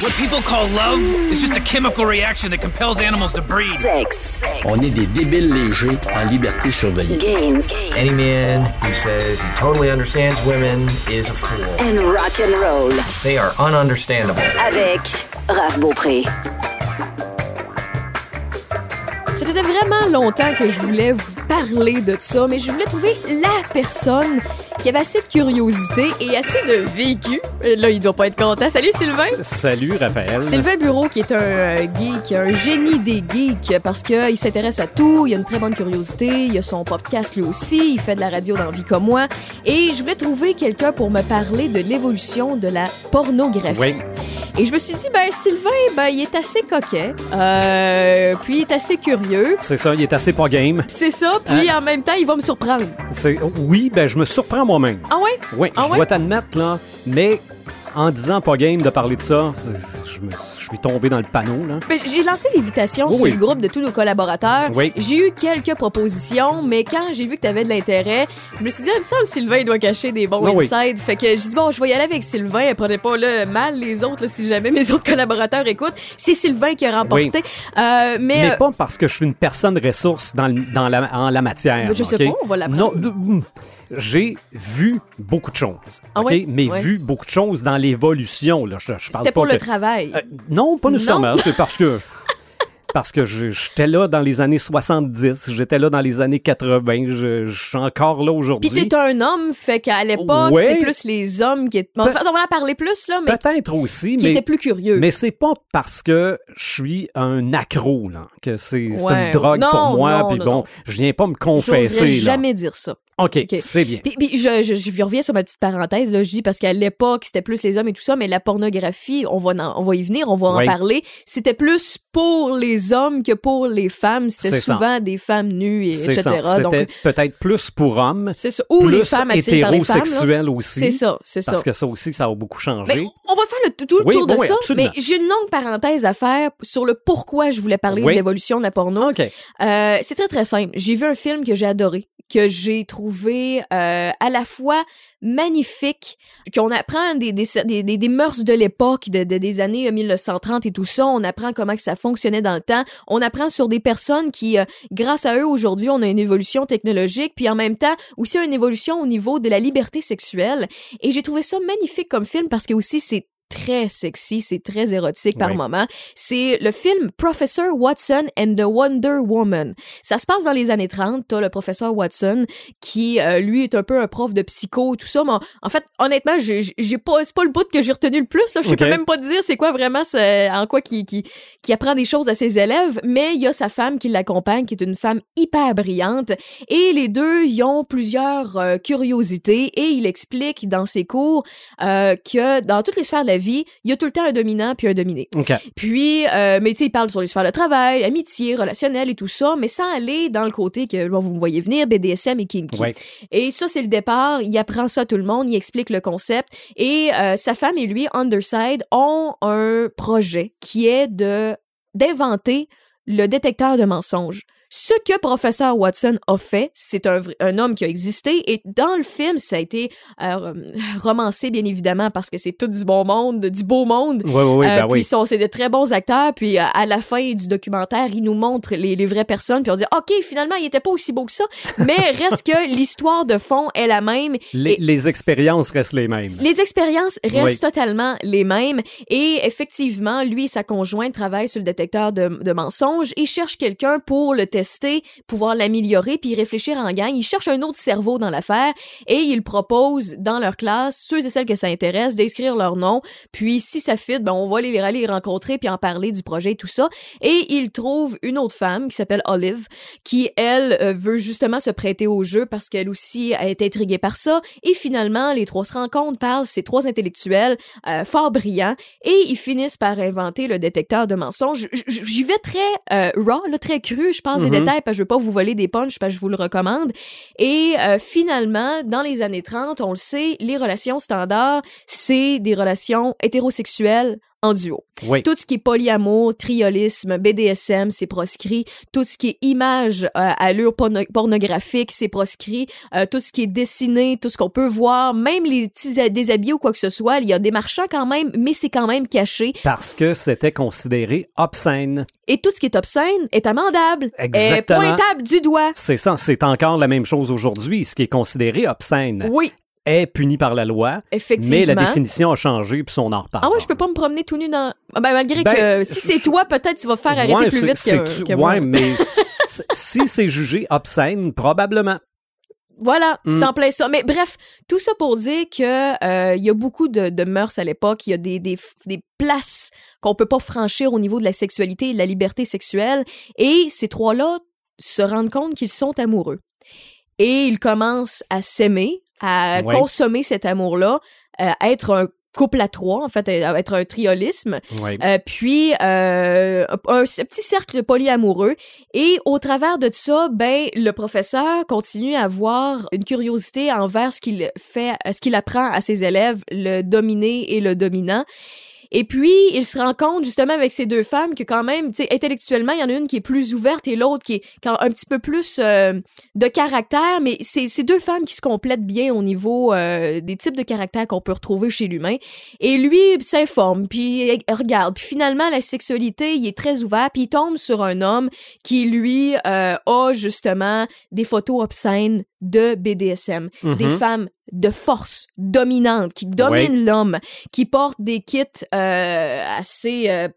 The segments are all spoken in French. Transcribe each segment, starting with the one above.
What people call love is just a chemical reaction that compels animals to breed. Sex. On est des débiles légers en liberté surveillée. Games. Any man who says he totally understands women is a fool. And rock and roll. They are ununderstandable. Avec Raph Beaupré. Ça faisait vraiment longtemps que je voulais vous parler de ça, mais je voulais trouver la personne qui avait assez de curiosité et assez de vécu. Et là, il doit pas être content. Salut Sylvain! Salut Raphaël. Sylvain Bureau, qui est un euh, geek, un génie des geeks, parce qu'il s'intéresse à tout, il a une très bonne curiosité, il a son podcast lui aussi, il fait de la radio dans la vie comme moi. Et je voulais trouver quelqu'un pour me parler de l'évolution de la pornographie. Oui. Et je me suis dit, ben Sylvain, ben il est assez coquet, euh, puis il est assez curieux. C'est ça, il est assez pas game. C'est ça, puis en même temps, il va me surprendre. C'est oui, ben je me surprends moi-même. Ah ouais? Oui, Ah je ouais? dois t'admettre là, mais en disant pas game de parler de ça, je, me, je suis tombé dans le panneau là. Ben, j'ai lancé l'invitation Oui, sur oui. le groupe de tous nos collaborateurs. Oui. J'ai eu quelques propositions, mais quand j'ai vu que tu avais de l'intérêt, je me suis dit, ah, il me semble Sylvain il doit cacher des bons Ah oui. insights. Fait que j'ai dit, bon, je vais y aller avec Sylvain. Prenez pas là, mal les autres là, si jamais mes autres collaborateurs écoutent. C'est Sylvain qui a remporté. Euh, mais Mais euh, pas parce que je suis une personne ressource dans, la, en la matière. Ben, je sais ok? pas, on va l'apprendre. Non, de- j'ai vu beaucoup de choses. Ah ouais? Mais Ouais. vu beaucoup de choses dans l'évolution. Là, je, je parle c'était pas pour le travail. Euh, non, pas nécessairement. C'est parce que. Parce que j'étais là dans les années 70, j'étais là dans les années 80, je, je suis encore là Puis aujourd'hui. t'es un homme, fait qu'à l'époque, Ouais. c'est plus les hommes qui étaient... Enfin, on va en parler plus, là, mais Peut-être aussi, qui mais, étaient plus curieux. mais c'est pas parce que je suis un accro, là, que c'est Ouais. une drogue Non, pour moi, puis bon, non. je viens pas me confesser, là. jamais dire ça. OK, c'est bien. Puis, puis je, je, je reviens sur ma petite parenthèse, là, je dis parce qu'à l'époque, c'était plus les hommes et tout ça, mais la pornographie, on va, en- on va y venir, on va en parler. C'était plus pour les hommes que pour les femmes. C'était ça. souvent des femmes nues, et, etc. ça. Donc, C'était peut-être plus pour hommes, c'est ça. Ou les plus femmes attirées par les femmes. aussi. C'est ça, c'est ça. Parce que ça aussi, ça a beaucoup changé. Mais on va faire le, tout, le Oui, tour de oui, ça, absolument. mais j'ai une longue parenthèse à faire sur le pourquoi je voulais parler de l'évolution de la porno. OK. Euh, c'est très très simple. J'ai vu un film que j'ai adoré, que j'ai trouvé euh, à la fois magnifique, qu'on apprend des, des, des, des, mœurs de l'époque, de, de- des années 1930 et tout ça. On apprend comment que ça fonctionnait dans le temps. On apprend sur des personnes qui, euh, grâce à eux aujourd'hui, on a une évolution technologique, puis en même temps aussi une évolution au niveau de la liberté sexuelle. Et j'ai trouvé ça magnifique comme film parce que aussi c'est très sexy, c'est très érotique par Oui. moment. C'est le film Professor Watson and the Wonder Woman. Ça se passe dans les années 30. T'as le professeur Watson qui, euh, lui, est un peu un prof de psycho, tout ça. Mais en- en fait, honnêtement, j'ai pas, c'est pas le bout que j'ai retenu le plus. Là. Je Ok. peux même pas te dire c'est quoi vraiment, c'est- en quoi qui, qui, qui apprend des choses à ses élèves. Mais il y a sa femme qui l'accompagne, qui est une femme hyper brillante. Et les deux, ils ont plusieurs euh, curiosités. Et il explique dans ses cours euh, que dans toutes les sphères de la vie, il y a tout le temps un dominant puis un dominé. OK. Puis, euh, mais tu sais, il parle sur les sphères de travail, amitié, relationnel et tout ça, mais sans aller dans le côté que bon, vous me voyez venir, BDSM et kinky. Ouais. Et ça, c'est le départ. Il apprend ça à tout le monde, il explique le concept. Et euh, sa femme et lui, Underside, ont un projet qui est de d'inventer le détecteur de mensonges. Ce que professeur Watson a fait, c'est un, un homme qui a existé et dans le film, ça a été euh, romancé bien évidemment parce que c'est tout du bon monde, du beau monde. Oui, oui, oui, Euh, ben puis oui. c'est de très bons acteurs. Puis euh, à la fin du documentaire, ils nous montrent les, les vraies personnes. Puis on dit, OK, finalement, il était pas aussi beau que ça. Mais reste que l'histoire de fond est la même. Les, et- les expériences restent les mêmes. Les expériences restent Oui. totalement les mêmes. Et effectivement, lui et sa conjointe travaillent sur le détecteur de, de mensonges. Ils cherchent quelqu'un pour le pouvoir l'améliorer, puis réfléchir en gang. Ils cherchent un autre cerveau dans l'affaire et ils proposent dans leur classe, ceux et celles que ça intéresse, d'écrire leur nom. Puis si ça fit, ben on va aller les rencontrer puis en parler du projet et tout ça. Et ils trouvent une autre femme qui s'appelle Olive, qui elle euh, veut justement se prêter au jeu parce qu'elle aussi été intriguée par ça. Et finalement, les trois se rencontrent, parlent, ces trois intellectuels euh, fort brillants, et ils finissent par inventer le détecteur de mensonges. J'y vais très euh, raw, là, très cru. Je passe Mhm. détails parce que je veux pas vous voler des punchs parce que je vous le recommande. Et euh, finalement, dans les années 30, on le sait, les relations standards, c'est des relations hétérosexuelles en duo. Oui. Tout ce qui est polyamour, triolisme, BDSM, c'est proscrit. Tout ce qui est image euh, allure porno- pornographique, c'est proscrit. Euh, tout ce qui est dessiné, tout ce qu'on peut voir, même les petits déshabillés ou quoi que ce soit, il y a des marchands quand même, mais c'est quand même caché. Parce que c'était considéré obscène. Et tout ce qui est obscène est amendable, est Exactement. pointable du doigt. C'est ça, c'est encore la même chose aujourd'hui. Ce qui est considéré obscène Oui, est puni par la loi, effectivement. mais la définition a changé, puis on en reparle. Ah ouais, je peux pas me promener tout nu dans. Ah ben, malgré Ben, que si c'est toi, peut-être tu vas faire arrêter Ouais, plus vite que, moi. Ouais, mais si c'est jugé obscène, probablement. Voilà, Mm. c'est en plein ça. Mais bref, tout ça pour dire que euh, il y a beaucoup de, de mœurs à l'époque. Il y a des, des, des places qu'on peut pas franchir au niveau de la sexualité et de la liberté sexuelle. Et ces trois-là se rendent compte qu'ils sont amoureux. Et ils commencent à s'aimer, à Ouais. consommer cet amour-là, euh, être un couple à trois, en fait, à être un triolisme. Ouais. Euh, puis euh, un, un petit cercle polyamoureux. Et au travers de ça, ben le professeur continue à avoir une curiosité envers ce qu'il fait, ce qu'il apprend à ses élèves, le dominé et le dominant. Et puis, il se rend compte, justement, avec ces deux femmes, que quand même, tu sais, intellectuellement, il y en a une qui est plus ouverte et l'autre qui est un petit peu plus euh, de caractère, mais c'est c'est deux femmes qui se complètent bien au niveau euh, des types de caractères qu'on peut retrouver chez l'humain. Et lui s'informe, puis regarde. Puis finalement, la sexualité, il est très ouvert, puis il tombe sur un homme qui, lui, euh, a justement des photos obscènes de BDSM. Des Mhm. femmes de force, dominantes, qui dominent l'homme, qui portent des kits euh, assez... euh,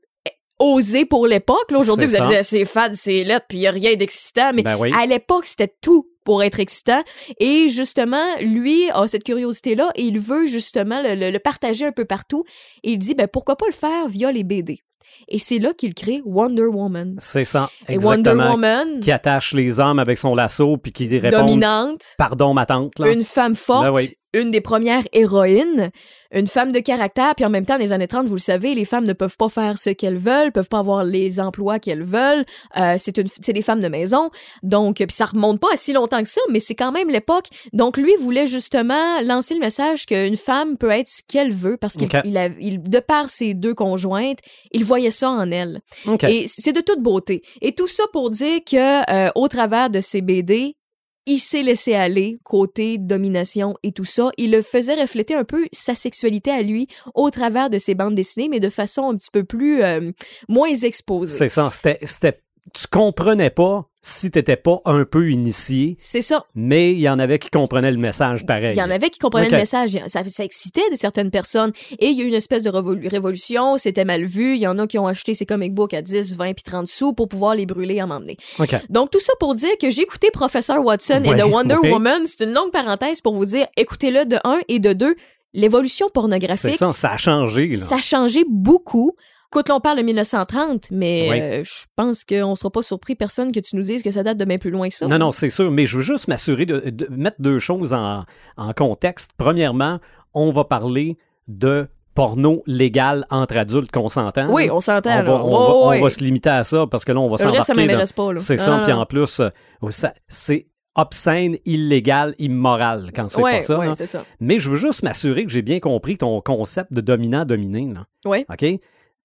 osés pour l'époque. Aujourd'hui, vous allez dire c'est fade, c'est lettre, puis il n'y a rien d'excitant, mais Ben oui. à l'époque, c'était tout pour être excitant. Et justement, lui a cette curiosité-là et il veut justement le, le- le partager un peu partout. Et il dit, ben pourquoi pas le faire via les BD? Et c'est là qu'il crée Wonder Woman. C'est ça, Et Wonder exactement. Woman, Qui attache les hommes avec son lasso, puis qui répond dominante, Pardon, ma tante. Là. une femme forte, Ben oui. Une des premières héroïnes, une femme de caractère, puis en même temps, dans les années 30, vous le savez, les femmes ne peuvent pas faire ce qu'elles veulent, peuvent pas avoir les emplois qu'elles veulent, euh, c'est une, c'est des femmes de maison, donc, puis ça remonte pas à si longtemps que ça, mais c'est quand même l'époque, donc lui voulait justement lancer le message qu'une femme peut être ce qu'elle veut, parce qu'il, il a- il- de par ses deux conjointes, il voyait ça en elle. Et c'est de toute beauté. Et tout ça pour dire que euh, au travers de ces BD, il s'est laissé aller côté domination et tout ça. Il le faisait refléter un peu sa sexualité à lui au travers de ses bandes dessinées, mais de façon un petit peu plus euh, moins exposée. C'est ça. C'était, tu comprenais pas si t'étais pas un peu initié, C'est ça. mais il y en avait qui comprenaient le message pareil. Il y en avait qui comprenaient le message. Ça, ça excitait de certaines personnes. Et il y a eu une espèce de révolu- révolution. C'était mal vu. Il y en a qui ont acheté ces comic books à 10, 20 puis 30 sous pour pouvoir les brûler à m'emmener. OK. Donc, tout ça pour dire que j'ai écouté Professeur Watson et de Wonder ouais. Woman. C'est une longue parenthèse pour vous dire, écoutez-le de un et de deux. L'évolution C'est pornographique, ça, ça a changé. Là. ça a changé beaucoup. Écoute, là, on parle de 1930, mais Oui. euh, je pense qu'on sera pas surpris, personne, que tu nous dises que ça date de bien plus loin que ça. Non, non, c'est sûr, mais je veux juste m'assurer de, de mettre deux choses en, en contexte. Premièrement, on va parler de porno légal entre adultes consentants. Oui, on s'entend. on va, on, va, on ouais. va se limiter à ça parce que là, on va ça s'embarquer. dans- m'intéresse pas. C'est Non, ça, non, puis en plus, euh, ça- c'est obscène, illégal, immoral quand c'est ouais, pas ça. ouais, ça. Mais je veux juste m'assurer que j'ai bien compris ton concept de dominant-dominé. Ouais. OK?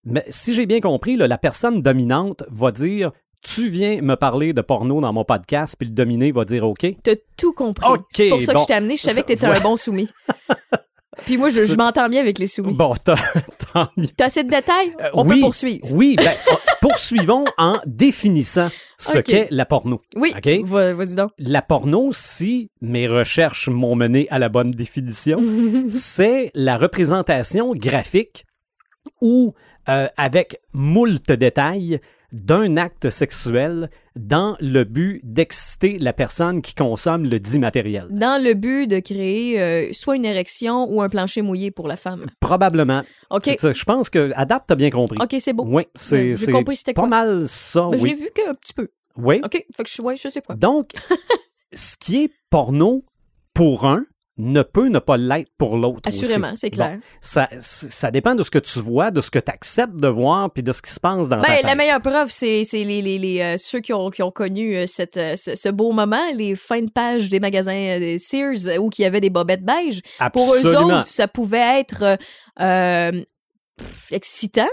Mais si j'ai bien compris, là, la personne dominante va dire Tu viens me parler de porno dans mon podcast, puis le dominé va dire OK. T'as tout compris. C'est pour ça que je t'ai amené. Je savais que t'étais ouais. un bon soumis. Puis moi, je, m'entends bien avec les soumis. Bon, t'as- tant mieux. T'as assez de détails? Euh, On oui, peut poursuivre. Oui, ben, euh, poursuivons en définissant ce qu'est la porno. Oui, OK? va- vas-y donc. La porno, si mes recherches m'ont mené à la bonne définition, c'est la représentation graphique ou euh, avec moult détails d'un acte sexuel dans le but d'exciter la personne qui consomme le dit matériel. Dans le but de créer euh, soit une érection ou un plancher mouillé pour la femme. Probablement. OK. Je pense que à date, t'as bien compris. OK, c'est beau. Oui, c'est pas quoi? mal ça. Ben, Je oui. l'ai vu qu'un petit peu. oui. OK, fait que je, ouais, je sais quoi. Donc, ce qui est porno pour un ne peut ne pas l'être pour l'autre. Assurément, c'est clair. Bon, ça, ça dépend de ce que tu vois, de ce que tu acceptes de voir, puis de ce qui se passe dans ta Ben, tête. la meilleure preuve, c'est les, les, les, euh, ceux qui ont, qui ont connu euh, cette, euh, ce, beau moment, les fins de page des magasins des Sears où il y avait des bobettes beige. Pour eux autres, ça pouvait être pff, excitant,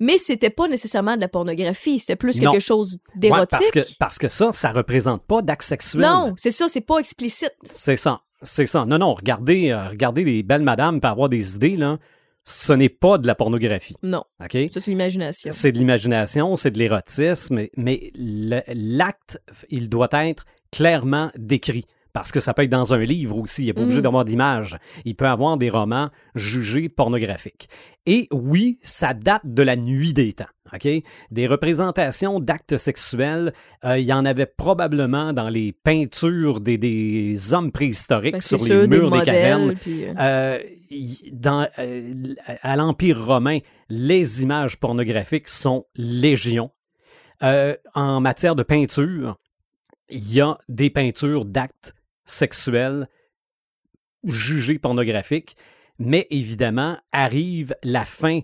mais c'était pas nécessairement de la pornographie, c'était plus Non. quelque chose Ouais, d'érotique. parce, que, parce que ça, ça représente pas d'acte sexuel. non, c'est ça, c'est pas explicite. C'est ça. C'est ça. Non, non, regardez, euh, regardez les belles madames pour avoir des idées, là. Ce n'est pas de la pornographie. Non, OK? ça c'est l'imagination. C'est de l'imagination, c'est de l'érotisme, mais, mais l'acte, il doit être clairement décrit. Parce que ça peut être dans un livre aussi, il n'est pas obligé Mm. d'avoir d'image. Il peut avoir des romans jugés pornographiques. Et oui, ça date de la nuit des temps. OK? Des représentations d'actes sexuels, euh, il y en avait probablement dans les peintures des, des hommes préhistoriques Ben, sur les murs des, cavernes. puis, euh, Euh, dans, euh, à l'Empire romain, les images pornographiques sont légion. Euh, en matière de peinture, il y a des peintures d'actes sexuels jugés pornographiques, mais évidemment, arrive la fin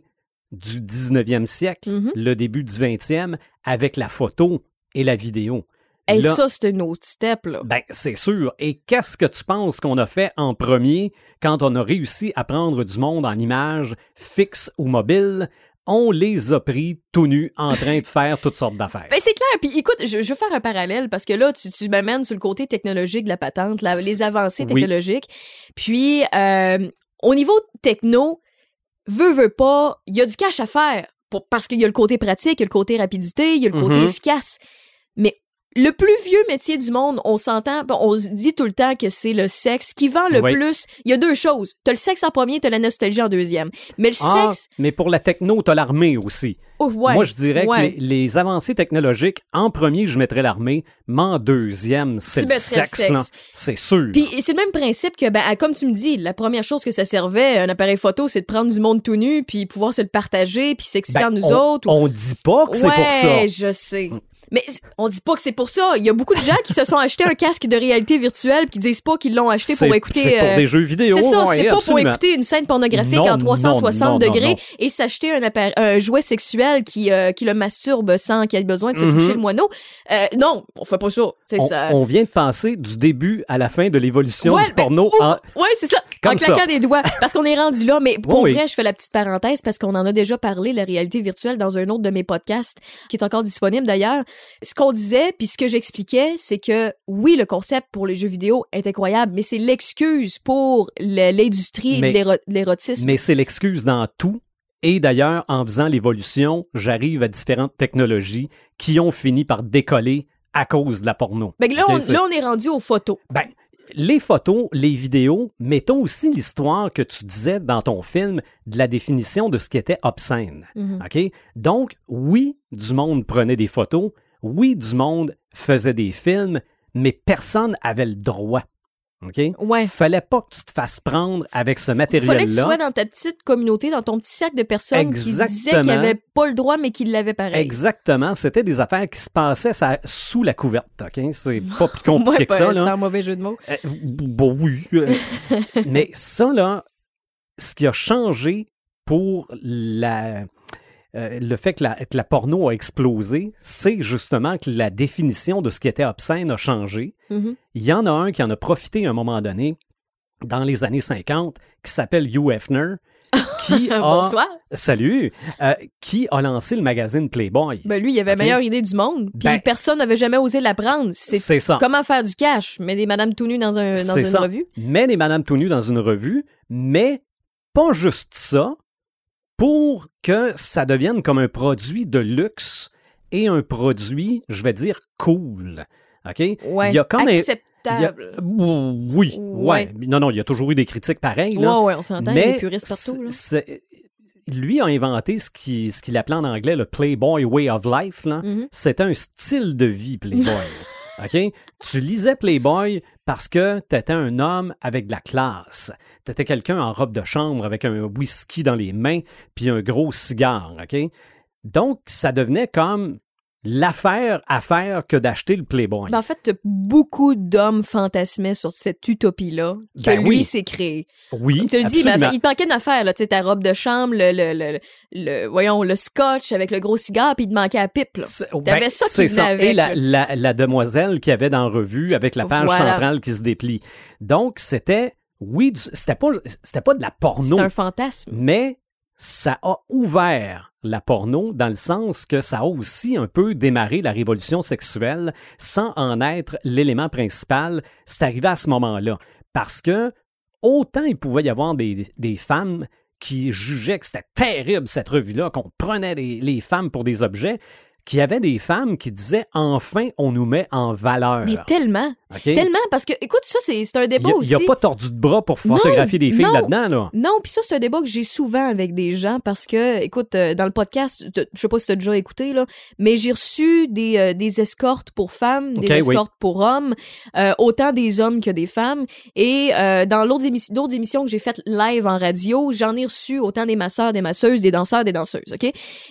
du 19e siècle, Mhm. le début du 20e, avec la photo et la vidéo. hey, Là- ça, c'est un autre step, là. ben, c'est sûr. Et qu'est-ce que tu penses qu'on a fait en premier quand on a réussi à prendre du monde en images fixes ou mobiles? On les a pris tout nus en train de faire toutes sortes d'affaires. Ben, c'est clair. Puis écoute, je, je veux faire un parallèle parce que là, tu, tu m'amènes sur le côté technologique de la patente, la- les avancées Oui. technologiques. Puis, euh, au niveau techno, veut, veut pas, il y a du cash à faire. Pour- parce qu'il y a le côté pratique, il y a le côté rapidité, il y a le côté Mhm. efficace. Mais le plus vieux métier du monde, on s'entend, on se dit tout le temps que c'est le sexe qui vend le Oui. plus. Il y a deux choses. T'as le sexe en premier, t'as la nostalgie en deuxième. Mais le Ah, sexe, mais pour la techno, t'as l'armée aussi. oh, ouais, Moi, je dirais ouais. que les, les avancées technologiques, en premier, je mettrais l'armée, mais en deuxième, c'est le sexe. C'est sûr. Puis c'est le même principe que, ben, comme tu me dis, la première chose que ça servait, un appareil photo, c'est de prendre du monde tout nu, puis pouvoir se le partager, puis s'exciter Ben, en nous on, autres. ou- on dit pas que c'est pour ça. je sais. Mais on dit pas que c'est pour ça. Il y a beaucoup de gens qui se sont achetés un casque de réalité virtuelle qui disent pas qu'ils l'ont acheté pour écouter. C'est pour euh, des jeux vidéo. c'est ça, c'est pas pour écouter une scène pornographique Non, en 360 non, non, degrés et s'acheter un, un jouet sexuel qui, euh, qui le masturbe sans qu'il ait besoin de se toucher le moineau. Euh, non, on fait pas ça. On, ça. on vient de passer du début à la fin de l'évolution Ouais, du ben, porno ouh, en, Ouais, c'est ça. Comme en claquant ça. des doigts. Parce qu'on est rendu là. Mais pour Oui, oui. vrai, je fais la petite parenthèse parce qu'on en a déjà parlé, la réalité virtuelle, dans un autre de mes podcasts, qui est encore disponible d'ailleurs. Ce qu'on disait, puis ce que j'expliquais, c'est que oui, le concept pour les jeux vidéo est incroyable, mais c'est l'excuse pour l'industrie de l'érotisme. Mais c'est l'excuse dans tout. Et d'ailleurs, en faisant l'évolution, j'arrive à différentes technologies qui ont fini par décoller à cause de la porno. Ben, là, on, là, on est rendu aux photos. Ben, les photos, les vidéos, mettons aussi l'histoire que tu disais dans ton film de la définition de ce qui était obscène. OK? Donc, oui, du monde prenait des photos, oui, du monde faisait des films, mais personne avait le droit. OK? Ouais. Fallait pas que tu te fasses prendre avec ce Il fallait que tu sois matériel-là. dans ta petite communauté, dans ton petit sac de personnes qui disaient qu'ils n'avaient pas le droit, mais qu'ils l'avaient pareil. Exactement. C'était des affaires qui se passaient ça, sous la couverte. OK? C'est pas plus compliqué Ouais, que ça. Là. sans mauvais jeu de mots. Euh, bon, oui. euh, mais ça, là, ce qui a changé pour la, euh, le fait que la, que la porno a explosé, c'est justement que la définition de ce qui était obscène a changé. Mhm. Il y en a un qui en a profité à un moment donné, dans les années 50, qui s'appelle Hugh Hefner, qui a... Bonsoir. Salut! euh, qui a lancé le magazine Playboy. Ben lui, il avait la meilleure idée du monde. Puis Ben- personne n'avait jamais osé l'apprendre. C'est C'est ça. comment faire du cash? Mais des madames tout nues dans, un, dans C'est une ça. revue. Mets des Madame tout nues dans une revue, mais pas juste ça, pour que ça devienne comme un produit de luxe et un produit, je vais dire, cool. OK? Ouais. Il y a Acceptable. Oui, ouais. Ouais. Non, non, il y a toujours eu des critiques pareilles. Là. ouais, on s'entend. Il y a des puristes partout. Là. lui a inventé ce qu'il ce appelait en anglais le Playboy Way of Life. là. Mhm. C'était un style de vie, Playboy. OK? Tu lisais Playboy parce que tu étais un homme avec de la classe. Tu étais quelqu'un en robe de chambre avec un whisky dans les mains puis un gros cigare. OK? Donc, ça devenait comme l'affaire à faire que d'acheter le Playboy. Ben, en fait, beaucoup d'hommes fantasmaient sur cette utopie-là que Ben lui oui. s'est créé. oui, Tu le dis, mais absolument. il te manquait une affaire, là. Tu sais, ta robe de chambre, le, le, le, le- voyons, le scotch avec le gros cigare, puis il te manquait la pipe, T'avais ben, ça qui avec, Et la, là. la- la demoiselle qui avait dans la revue avec la page Voilà. centrale qui se déplie. Donc, c'était, oui, c'était pas, c'était pas de la porno, C'est un fantasme. mais ça a ouvert la porno dans le sens que ça a aussi un peu démarré la révolution sexuelle sans en être l'élément principal. C'est arrivé à ce moment-là. Parce que autant il pouvait y avoir des, femmes qui jugeaient que c'était terrible cette revue-là, qu'on prenait les femmes pour des objets, qu'il y avait des femmes qui disaient enfin on nous met en valeur. Mais tellement. Tellement, parce que, écoute, ça, c'est un débat n'y a, aussi. il y a pas tordu de bras pour Non, photographier des filles là-dedans. Là. Non, puis ça, c'est un débat que j'ai souvent avec des gens parce que, écoute, euh, dans le podcast, je sais pas si tu as déjà écouté, là, mais j'ai reçu des, euh, des escortes pour femmes, des oui. escortes pour hommes, euh, autant des hommes que des femmes. Et dans l'autre émi- d'autres émissions que j'ai faites live en radio, j'en ai reçu autant des masseurs, des masseuses, des danseurs, des danseuses, OK?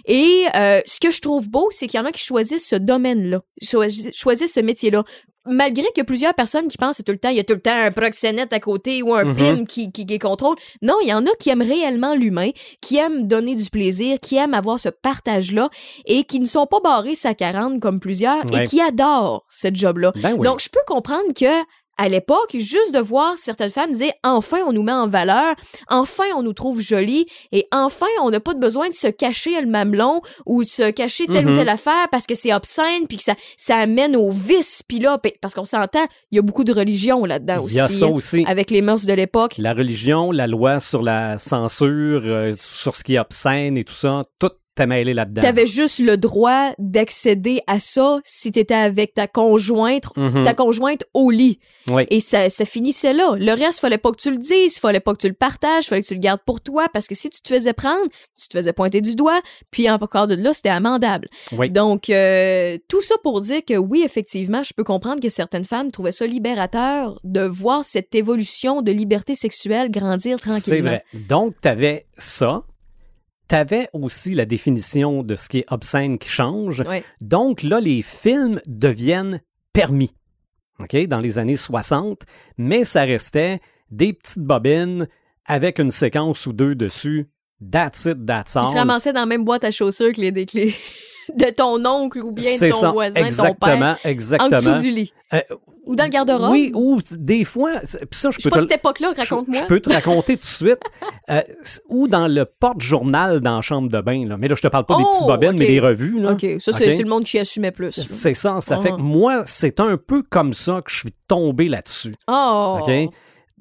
Et ce que je trouve beau, c'est qu'il y en a qui choisissent ce domaine-là, choisissent, ce métier-là. Malgré que plusieurs personnes qui pensent tout le temps, il y a tout le temps un proxénète à côté ou un Mhm. pimp qui, qui, qui contrôle. Non, il y en a qui aiment réellement l'humain, qui aiment donner du plaisir, qui aiment avoir ce partage-là et qui ne sont pas barrés sa 40 comme plusieurs Ouais. et qui adorent cette job-là. Ben oui. Donc, je peux comprendre que à l'époque, juste de voir certaines femmes dire enfin on nous met en valeur, enfin on nous trouve jolis et enfin on n'a pas de besoin de se cacher le mamelon ou se cacher telle ou telle affaire parce que c'est obscène puis que ça ça amène au vice puis là parce qu'on s'entend, il y a beaucoup de religion là-dedans aussi. Il y a ça hein, aussi. avec les mœurs de l'époque. La religion, la loi sur la censure, euh, sur ce qui est obscène et tout ça, tout mêlé là-dedans. T'avais juste le droit d'accéder à ça si t'étais avec ta conjointe, Mhm. ta conjointe au lit. Oui. Et ça, ça finissait là. Le reste, fallait pas que tu le dises, fallait pas que tu le partages, fallait que tu le gardes pour toi, parce que si tu te faisais prendre, tu te faisais pointer du doigt, puis encore de là, c'était amendable. Oui. Donc, euh, tout ça pour dire que oui, effectivement, je peux comprendre que certaines femmes trouvaient ça libérateur de voir cette évolution de liberté sexuelle grandir tranquillement. C'est vrai. Donc, tu avais ça. Tu avais aussi la définition de ce qui est obscène qui change. Donc, là, les films deviennent permis. OK? Dans les années 60. Mais ça restait des petites bobines avec une séquence ou deux dessus. That's it, that's Ils se all. ramassaient dans la même boîte à chaussures que les déclés de ton oncle ou bien de ton ça. voisin, ton exactement, père, en exactement. dessous du lit. Euh, Ou dans le garde-robe? Oui, ou des fois, puis ça, je Je peux pas te cette époque-là, raconte-moi. Je, peux te raconter tout de suite. Euh, ou dans le porte-journal dans la chambre de bain. Là. Mais là, je te parle pas des Oh, petites bobines, ok. mais des revues. Là. OK, ça, c'est le monde qui assumait plus. C'est ça. Ça Ah. fait que moi, c'est un peu comme ça que je suis tombé là-dessus. Oh! OK?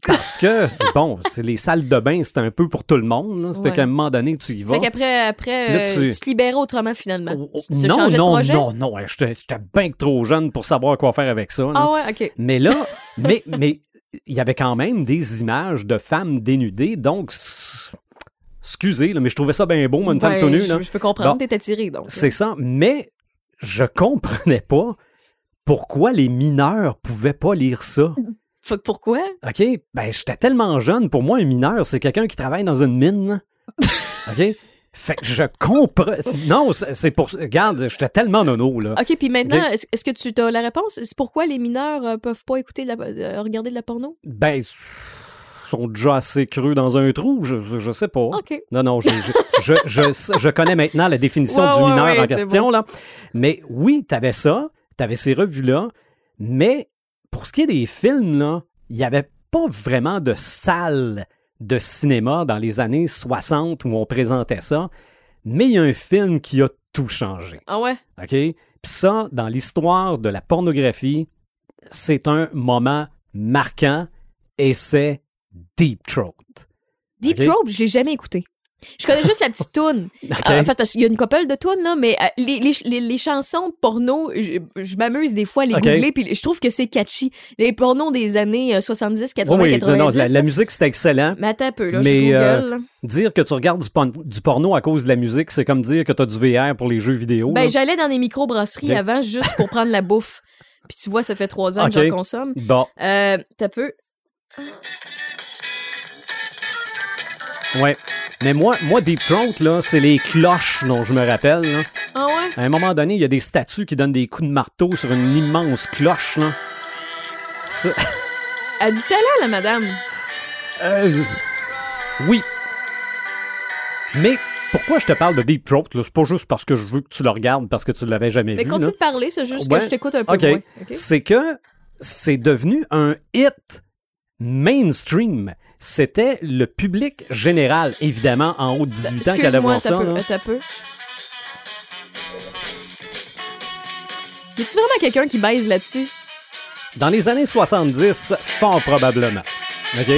Parce que, bon, c'est les salles de bain, c'est un peu pour tout le monde. Là. Ça fait qu'à un moment donné, tu y vas. Fait qu'après, après, Là, euh, tu- tu... te libérais autrement, finalement. Oh, oh, Tu, tu non, non, non, non, J'étais bien que trop jeune pour savoir quoi faire avec ça. là. Ah ouais, OK. Mais là, mais mais il y avait quand même des images de femmes dénudées, donc excusez, là, mais je trouvais ça bien beau, moi, une femme Ouais, tout nue. je, là. je peux comprendre, Bon. t'étais tiré, donc. C'est ça, mais je comprenais pas pourquoi les mineurs pouvaient pas lire ça. Fait que pourquoi? OK? Ben, j'étais tellement jeune. Pour moi, un mineur, c'est quelqu'un qui travaille dans une mine. OK? Fait que je comprends. Non, c'est pour. Regarde, j'étais tellement nono, là. OK, puis maintenant, est-ce que tu as la réponse? C'est pourquoi les mineurs euh, peuvent pas écouter la, euh, regarder de la porno? Ben, ils sont déjà assez creux dans un trou, je, je sais pas. OK. Non, non, je, je, je, connais maintenant la définition Ouais, du mineur ouais, en question, bon. là. Mais oui, t'avais ça, t'avais ces revues-là, mais pour ce qui est des films, là, il n'y avait pas vraiment de salle de cinéma dans les années 60 où on présentait ça, mais il y a un film qui a tout changé. Ah ouais? OK? Puis ça, dans l'histoire de la pornographie, c'est un moment marquant et c'est Deep Throat. Deep. Throat, je l'ai jamais écouté. Je connais juste la petite toune. Euh, en fait, parce qu'il y a une couple de tunes, là, mais euh, les, les, les, les chansons porno, je, je m'amuse des fois à les googler, puis je trouve que c'est catchy. Les pornos des années euh, 70, 80, Oui, oui, 90. non, non, la, la musique, c'est excellent. Mais attends un peu, là, Mais, je euh, google. là. Dire que tu regardes du, porno à cause de la musique, c'est comme dire que tu as du VR pour les jeux vidéo. Ben, j'allais dans des microbrasseries avant juste pour prendre la bouffe. Puis tu vois, ça fait trois ans que j'en consomme. Bon, Euh, t'as peu. ouais. Mais moi, moi, Deep Throat, là, c'est les cloches dont je me rappelle. là. Ah ouais? À un moment donné, il y a des statues qui donnent des coups de marteau sur une immense cloche. Là. Ça- Elle a du talent, la madame. Euh, oui. Mais pourquoi je te parle de Deep Throat? là? C'est pas juste parce que je veux que tu le regardes parce que tu l'avais jamais Mais vu. continue là. de parler, c'est juste Ouais. que je t'écoute un peu OK. moins. OK? C'est que c'est devenu un hit mainstream. C'était le public général, évidemment, en haut de 18 ans qui allait voir ça. peu, là. t'as peu. Y a-tu vraiment quelqu'un qui baise là-dessus? Dans les années 70, fort probablement. OK?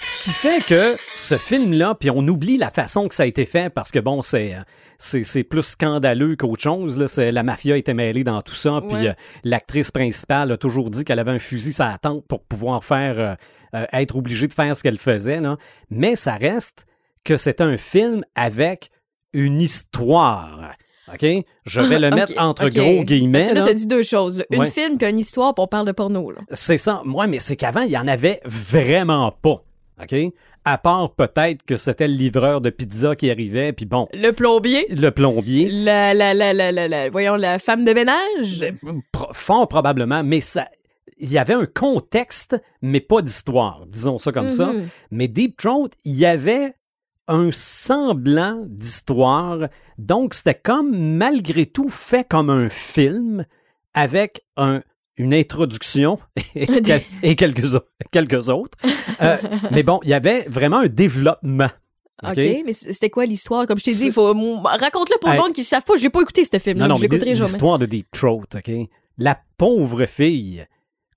Ce qui fait que ce film-là, puis on oublie la façon que ça a été fait parce que bon, c'est euh, c'est plus scandaleux qu'autre chose. Là. C'est- La mafia était mêlée dans tout ça. Puis euh, l'actrice principale a toujours dit qu'elle avait un fusil sur la tempe pour pouvoir faire euh, euh, être obligée de faire ce qu'elle faisait. Là. Mais ça reste que c'est un film avec une histoire. OK? Je vais le mettre entre gros Parce guillemets. que là, dit deux choses. là. Une Ouais. film puis une histoire, puis on parle de porno. C'est ça. Moi, mais c'est qu'avant, il y en avait vraiment pas. OK? À part peut-être que c'était le livreur de pizza qui arrivait, puis bon, Le plombier, le plombier. la, la, la, la, la, la- voyons, la femme de ménage. Pro- fort probablement, mais ça. Il y avait un contexte, mais pas d'histoire, disons ça comme ça. Mhm. Mais Deep Throat, il y avait un semblant d'histoire. Donc, c'était comme, malgré tout, fait comme un film avec un, une introduction et, quel- et quelques, au- quelques autres. Euh, mais bon, il y avait vraiment un développement. OK, mais c'était quoi l'histoire? Comme je t'ai dit, raconte-le pour le Hey. monde qui ne savent pas. J'ai pas écouté ce film-là, Non, non, je l'écouterai jamais. l'histoire de Deep Throat, OK? La pauvre fille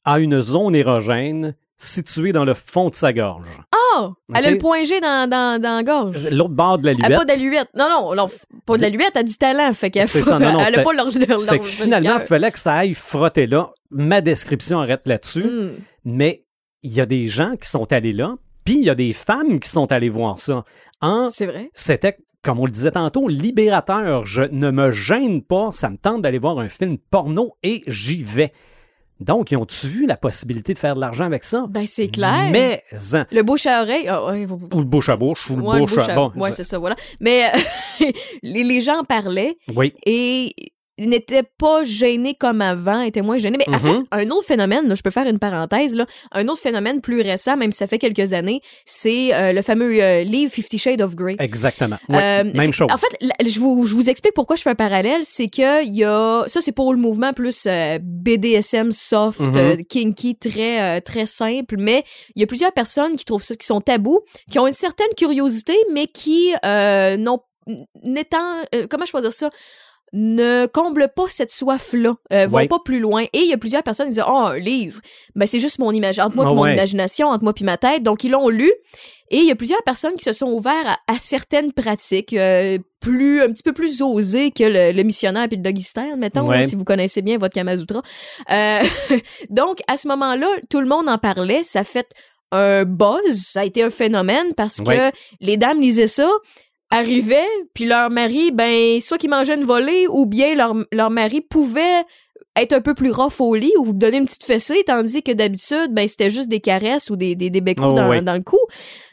a une zone érogène située dans le fond de sa gorge. Ah! Elle a le point G dans, dans, dans la gorge. L'autre bord de la Elle a luette. pas d'aluette. Non, non, non, pas de l'aluette, elle a du talent. Fait qu'elle C'est ça, non, non, elle a c'était- pas leur, leur, Fait leur- que finalement, il fallait que ça aille frotter là. Ma description arrête là-dessus. Hmm. Mais il y a des gens qui sont allés là, puis il y a des femmes qui sont allées voir ça. En, C'est vrai? c'était, comme on le disait tantôt, libérateur. Je ne me gêne pas, ça me tente d'aller voir un film porno et j'y vais. Donc, ils ont-tu vu la possibilité de faire de l'argent avec ça? Ben, c'est clair. Mais, hein, Le bouche à oreille. ah, ouais, vous- ou le bouche à bouche, ou le Ouais, bouche, à... Bon, Ouais, c'est ça, voilà. Mais euh, les, les gens parlaient oui, et ils n'étaient pas gênés comme avant, étaient moins gênés. Mais en fait, Mhm. un autre phénomène, là, je peux faire une parenthèse, là, un autre phénomène plus récent, même si ça fait quelques années, c'est euh, le fameux euh, livre Fifty Shades of Grey. exactement. Euh, même chose. En fait, je vous, je vous explique pourquoi je fais un parallèle. C'est que il y a. Ça, c'est pour le mouvement plus euh, BDSM soft, Mhm. kinky, très, très simple. Mais il y a plusieurs personnes qui trouvent ça, qui sont tabous, qui ont une certaine curiosité, mais qui n'ont. n'étant. comment je peux dire ça? Ne comblent pas cette soif-là, euh, vont Ouais. pas plus loin. Et il y a plusieurs personnes qui disent Oh, un livre, ben c'est juste mon image, entre moi Ah et mon ouais. imagination, entre moi et ma tête. Donc, ils l'ont lu. Et il y a plusieurs personnes qui se sont ouvertes à, à certaines pratiques euh, plus un petit peu plus osées que le, le missionnaire puis le doggy style, mettons, Ouais. là, si vous connaissez bien votre Kamasutra. Euh, donc, à ce moment-là, tout le monde en parlait. Ça a fait un buzz, ça a été un phénomène parce que les dames lisaient ça, arrivaient, puis leur mari, ben, soit qu'ils mangeaient une volée ou bien leur, leur mari pouvait être un peu plus rough au lit ou vous donner une petite fessée, tandis que d'habitude, ben, c'était juste des caresses ou des, des, des Oh, dans, oui. dans le cou.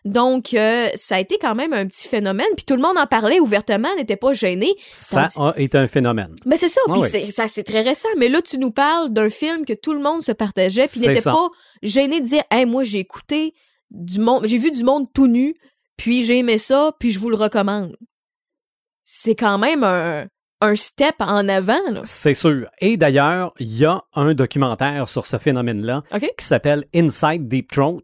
Donc, euh, ça a été quand même un petit phénomène, puis tout le monde en parlait ouvertement, n'était pas gêné. Ça a été un phénomène. Mais c'est ça, Ah puis oui. ça c'est très récent. Mais là, tu nous parles d'un film que tout le monde se partageait, puis n'était pas gêné de dire, hey, moi j'ai écouté du monde, j'ai vu du monde tout nu, puis j'ai aimé ça, puis je vous le recommande. C'est quand même un, un step en avant, là. C'est sûr. Et d'ailleurs, il y a un documentaire sur ce phénomène-là qui s'appelle Inside Deep Throat,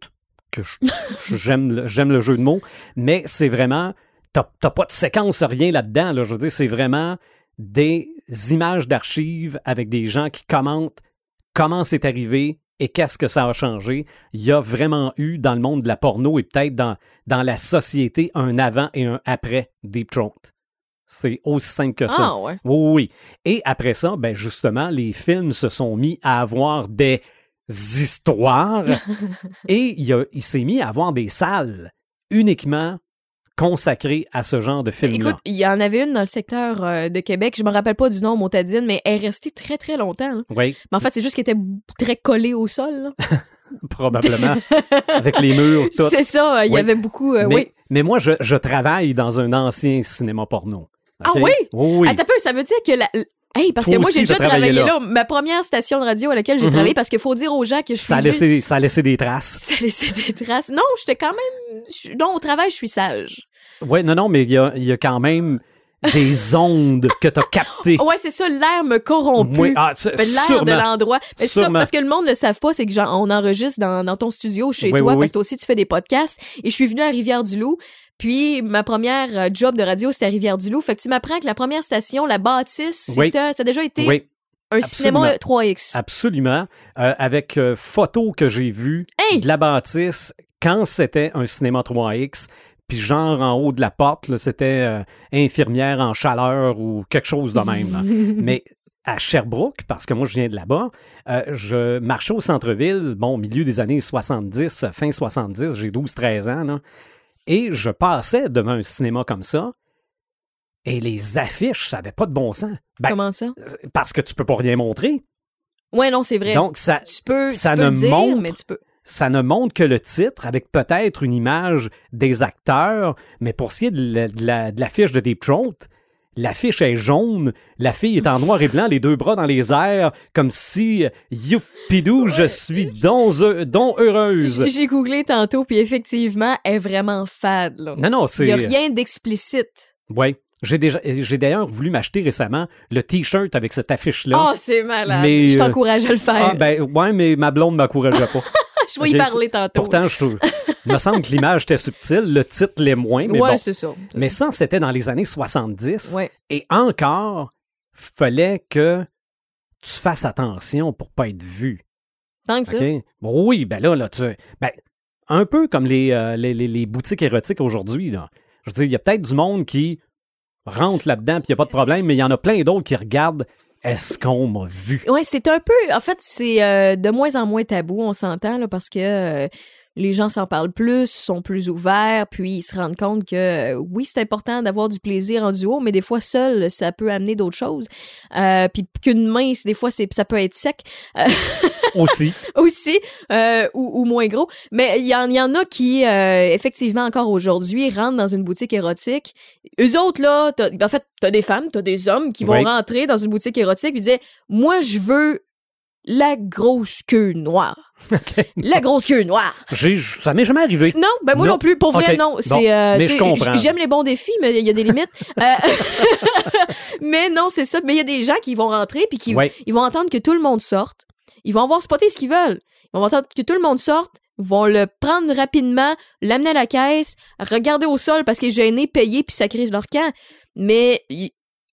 que j'aime le, jeu de mots, mais c'est vraiment, t'as t'as pas de séquence, rien là-dedans, là, je veux dire, c'est vraiment des images d'archives avec des gens qui commentent comment c'est arrivé et qu'est-ce que ça a changé? Il y a vraiment eu dans le monde de la porno et peut-être dans, dans la société un avant et un après Deep Throat. C'est aussi simple que ça. Ah, ouais. Oui, oui. Et après ça, ben justement, les films se sont mis à avoir des histoires et il, il s'est mis à avoir des salles uniquement consacrées à ce genre de film-là. Écoute, il y en avait une dans le secteur euh, de Québec, je me rappelle pas du nom, Montadine, mais elle est restée très très longtemps. Oui, Mais en fait, c'est juste qu'elle était très collée au sol. là. probablement. avec les murs, tout. C'est ça, il y avait beaucoup. euh, mais, oui. mais moi, je, je travaille dans un ancien cinéma porno. Ah oui? Oui, oui. Attends un peu, ça veut dire que la. Hey, parce Toi que moi, j'ai déjà travaillé travaillé là. là. Ma première station de radio à laquelle j'ai Mhm. travaillé, parce qu'il faut dire aux gens que je suis. ça, a laissé, ça a laissé des traces. Ça a laissé des traces. Non, j'étais quand même. je- Non, au travail, je suis sage. Oui, non, non, mais il y a, y a quand même des ondes que t'as captées. Ouais, c'est ça, l'air me corrompt. Oui, ah, L'air de l'endroit. Mais c'est ça, parce que le monde ne le savent pas, c'est que genre, on enregistre dans, dans ton studio chez Oui, toi, oui. parce que toi aussi tu fais des podcasts. Et je suis venue à Rivière-du-Loup. Puis ma première euh, job de radio, c'était à Rivière-du-Loup. Fait que tu m'apprends que la première station, la bâtisse, Oui. c'était- ça a déjà été Oui, un absolument. cinéma 3X. absolument. Euh, avec euh, photos que j'ai vues Hey! de la bâtisse quand c'était un cinéma 3X. Puis genre en haut de la porte, là, c'était euh, infirmière en chaleur ou quelque chose de même. Mais à Sherbrooke, parce que moi je viens de là-bas, euh, je marchais au centre-ville, bon, au milieu des années 70, fin 70, j'ai 12-13 ans, là, et je passais devant un cinéma comme ça, et les affiches, ça n'avait pas de bon sens. Ben, Comment ça? parce que tu peux pas rien montrer. Ouais, non, c'est vrai. Donc, ça- tu, tu peux, ça tu peux ne le dire, montre- mais tu peux. Ça ne montre que le titre avec peut-être une image des acteurs, mais pour ce qui est de la- de la- de l'affiche de Deep Throat, l'affiche est jaune, la fille est en noir et blanc, les deux bras dans les airs, comme si, youpidou, je suis donc, heu- donc heureuse. J'ai googlé tantôt, puis effectivement, elle est vraiment fade, là. Non, non, Il c'est... y a rien d'explicite. Ouais. J'ai déjà, j'ai d'ailleurs voulu m'acheter récemment le t-shirt avec cette affiche-là. Oh, c'est malade. Mais, je euh, t'encourage à le faire. Ah, ben, ouais, mais ma blonde m'encourageait pas. je vais y parler tantôt. Pourtant, je trouve. Il me semble que l'image était subtile, le titre l'est moins, mais ouais, bon. c'est ça. Mais ça, c'était dans les années 70. Ouais. Et encore, fallait que tu fasses attention pour pas être vu. Tant que ça. Oui, ben là, là, tu. Ben, un peu comme les, euh, les, les- les boutiques érotiques aujourd'hui, là. Je veux dire, il y a peut-être du monde qui rentre là-dedans, puis il n'y a pas de problème, mais il y en a plein d'autres qui regardent est-ce qu'on m'a vu? Ouais, c'est un peu. En fait, c'est euh, de moins en moins tabou, on s'entend, là, parce que euh, les gens s'en parlent plus, sont plus ouverts, puis ils se rendent compte que oui, c'est important d'avoir du plaisir en duo, mais des fois seul, ça peut amener d'autres choses. Euh, puis qu'une main, c'est- des fois, c'est ça peut être sec. Euh, Aussi. aussi euh, ou, ou moins gros. Mais il y en, y en a qui, effectivement, encore aujourd'hui, rentrent dans une boutique érotique. Eux autres, là, en fait, t'as des femmes, t'as des hommes qui vont Oui. rentrer dans une boutique érotique et dire Moi, je veux la grosse queue noire. OK. La grosse queue noire. J'ai- ça m'est jamais arrivé. Non, ben moi non, Non. plus. Pour vrai, non. Bon, C'est, euh, comprends. j- J'aime les bons défis, mais il y a des limites. Euh, mais non, c'est ça. Mais il y a des gens qui vont rentrer puis qui Ouais. ils vont entendre que tout le monde sorte. Ils vont avoir spoté ce qu'ils veulent. Ils vont entendre que tout le monde sorte, vont le prendre rapidement, l'amener à la caisse, regarder au sol parce qu'il est gêné, payer puis ça crise leur camp. Mais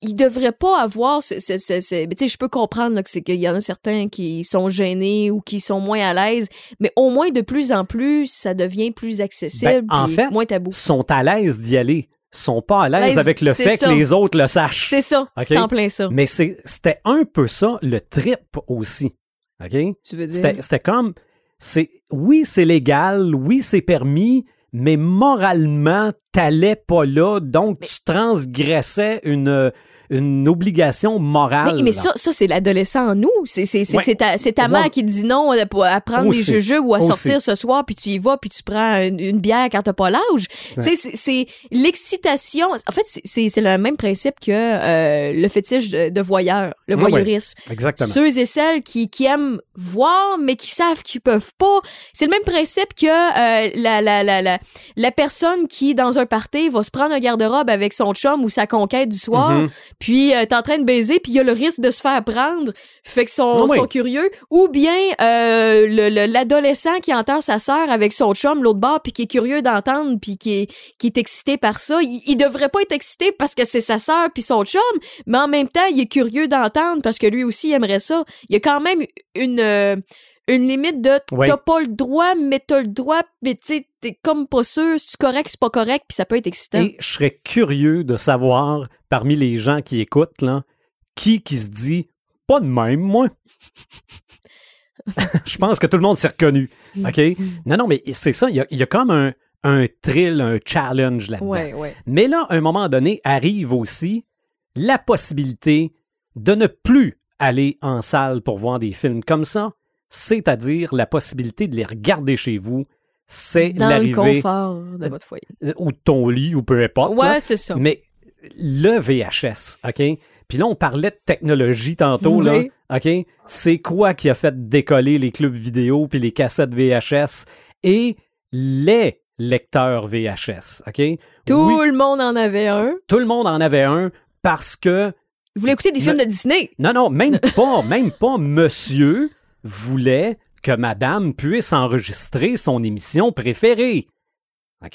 ils devraient pas avoir ce, ce- ce- ce- mais tu sais je peux comprendre là, que c'est qu'il y en a certains qui sont gênés ou qui sont moins à l'aise mais au moins de plus en plus ça devient plus accessible Ben, en puis fait, moins tabou sont à l'aise d'y aller. Sont pas à l'aise avec le fait ça. que les autres le sachent. c'est ça Ok? c'est en plein ça Mais c'était un peu ça, le trip aussi. OK? tu veux dire? C'était c'était comme, c'est, oui, c'est légal, oui, c'est permis, mais moralement, t'allais pas là, donc tu transgressais une, une obligation morale. Mais, mais ça, ça c'est l'adolescent en nous. C'est Ouais. ta, ta Ouais. mère qui te dit non à, à prendre Aussi. des jeux ou à Aussi. sortir ce soir, puis tu y vas, puis tu prends une, une bière quand t'as pas l'âge. Tu sais, c'est- l'excitation. En fait, c'est- le même principe que euh, le fétiche de, de voyeur, le Ouais, ouais. voyeurisme. Exactement. Ceux et celles qui, qui aiment voir, mais qui savent qu'ils peuvent pas. C'est le même principe que euh, la, la, la, la, la personne qui, dans un party, va se prendre un garde-robe avec son chum ou sa conquête du soir, Mhm. Puis euh, t'es en train de baiser, puis il y a le risque de se faire prendre, fait que sont, Oui, sont curieux. Ou bien euh, le- le- l'adolescent qui entend sa sœur avec son chum l'autre bord, puis qui est curieux d'entendre, puis qui est, qui est excité par ça. Il, il devrait pas être excité parce que c'est sa sœur puis son chum, mais en même temps, il est curieux d'entendre parce que lui aussi il aimerait ça. Il y a quand même une euh, une limite de Ouais. t'as pas le droit, mais t'as le droit, mais tu sais, t'es comme pas sûr, c'est correct, c'est pas correct, puis ça peut être excitant. Et je serais curieux de savoir, parmi les gens qui écoutent, là, qui qui se dit pas de même, moi. je pense que tout le monde s'est reconnu. OK? Non, non, mais c'est ça. Il y a, il y a comme un, un thrill, un challenge là-dedans. Ouais, ouais. Mais là, à un moment donné, arrive aussi la possibilité de ne plus aller en salle pour voir des films comme ça, c'est-à-dire la possibilité de les regarder chez vous. C'est Dans le l'arrivée confort de votre foyer. euh, ou de ton lit ou peu importe. Ouais, c'est ça. Mais le VHS, OK? Puis là, on parlait de technologie tantôt, là. OK? C'est quoi qui a fait décoller les clubs vidéo puis les cassettes VHS et les lecteurs VHS. OK? Tout Oui, le monde en avait un. tout le monde en avait un parce que Vous voulez écouter des films de Disney? non, non, même pas, même pas monsieur voulait que madame puisse enregistrer son émission préférée. OK?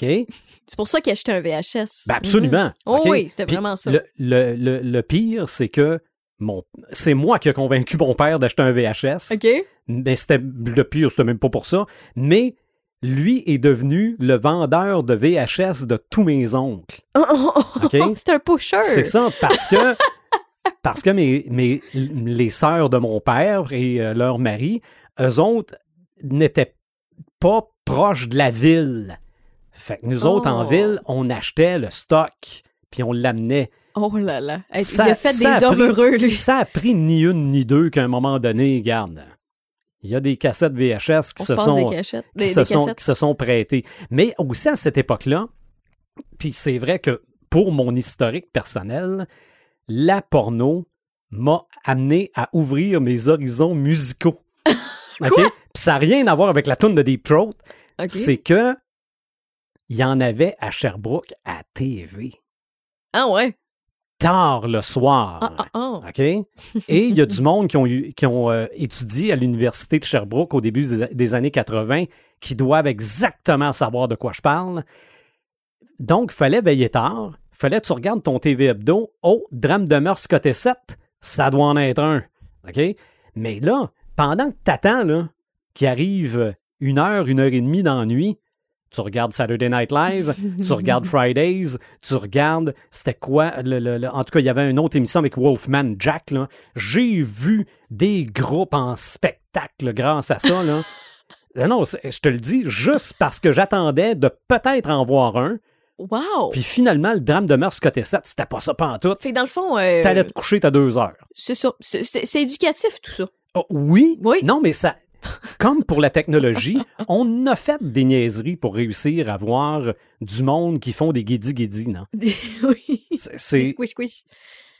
C'est pour ça qu'il achetait un VHS. Ben absolument. Mhm. Oh oui, c'était vraiment ça. Le, le- le- le pire, c'est que mon, c'est moi qui ai convaincu mon père d'acheter un VHS. OK? Mais c'était le pire, c'était même pas pour ça. Mais lui est devenu le vendeur de VHS de tous mes oncles. Oh, oh, oh? C'est un pusher. C'est ça, parce que parce que mes, mes, les sœurs de mon père et euh, leur mari, eux autres n'étaient pas proches de la ville. Fait que nous autres, en Oh. ville, on achetait le stock, puis on l'amenait. Oh là là. Hey, Ça- il a fait des hommes heureux, lui. Ça a pris ni une ni deux qu'à un moment donné, garde. Il y a des cassettes VHS qui On se sont des qui, Des, se des sont, qui se sont prêtés. Mais aussi à cette époque-là, puis c'est vrai que pour mon historique personnel, la porno m'a amené à ouvrir mes horizons musicaux. OK? Puis ça n'a rien à voir avec la tune de Deep Throat. C'est que il y en avait à Sherbrooke à TV. Ah ouais. Tard le soir. Ah, ah, ah. OK? Et il y a du monde qui ont, eu- qui ont euh, étudié à l'Université de Sherbrooke au début des, des années 80 qui doivent exactement savoir de quoi je parle. Donc, il fallait veiller tard. fallait que tu regardes ton TV hebdo. Oh, drame de mœurs côté 7, ça doit en être un. OK? Mais là, pendant que t'attends, là, qu'il arrive une heure, une heure et demie dans la nuit, tu regardes Saturday Night Live, tu regardes Fridays, tu regardes, c'était quoi, le- le- le- en tout cas, il y avait une autre émission avec Wolfman Jack, là. J'ai vu des groupes en spectacle grâce à ça, là. Non, je te le dis, juste parce que j'attendais de peut-être en voir un, Wow. puis finalement, le drame de mœurs côté 7, c'était pas ça pantoute. Fait que dans le fond, euh, T'allais te coucher, t'as deux heures. c'est ça. C'est- éducatif, tout ça. Oh, oui, Oui. non, mais ça, comme pour la technologie, on a fait des niaiseries pour réussir à voir du monde qui font des guédis-guédis, non? oui. C'est- Squish, squish.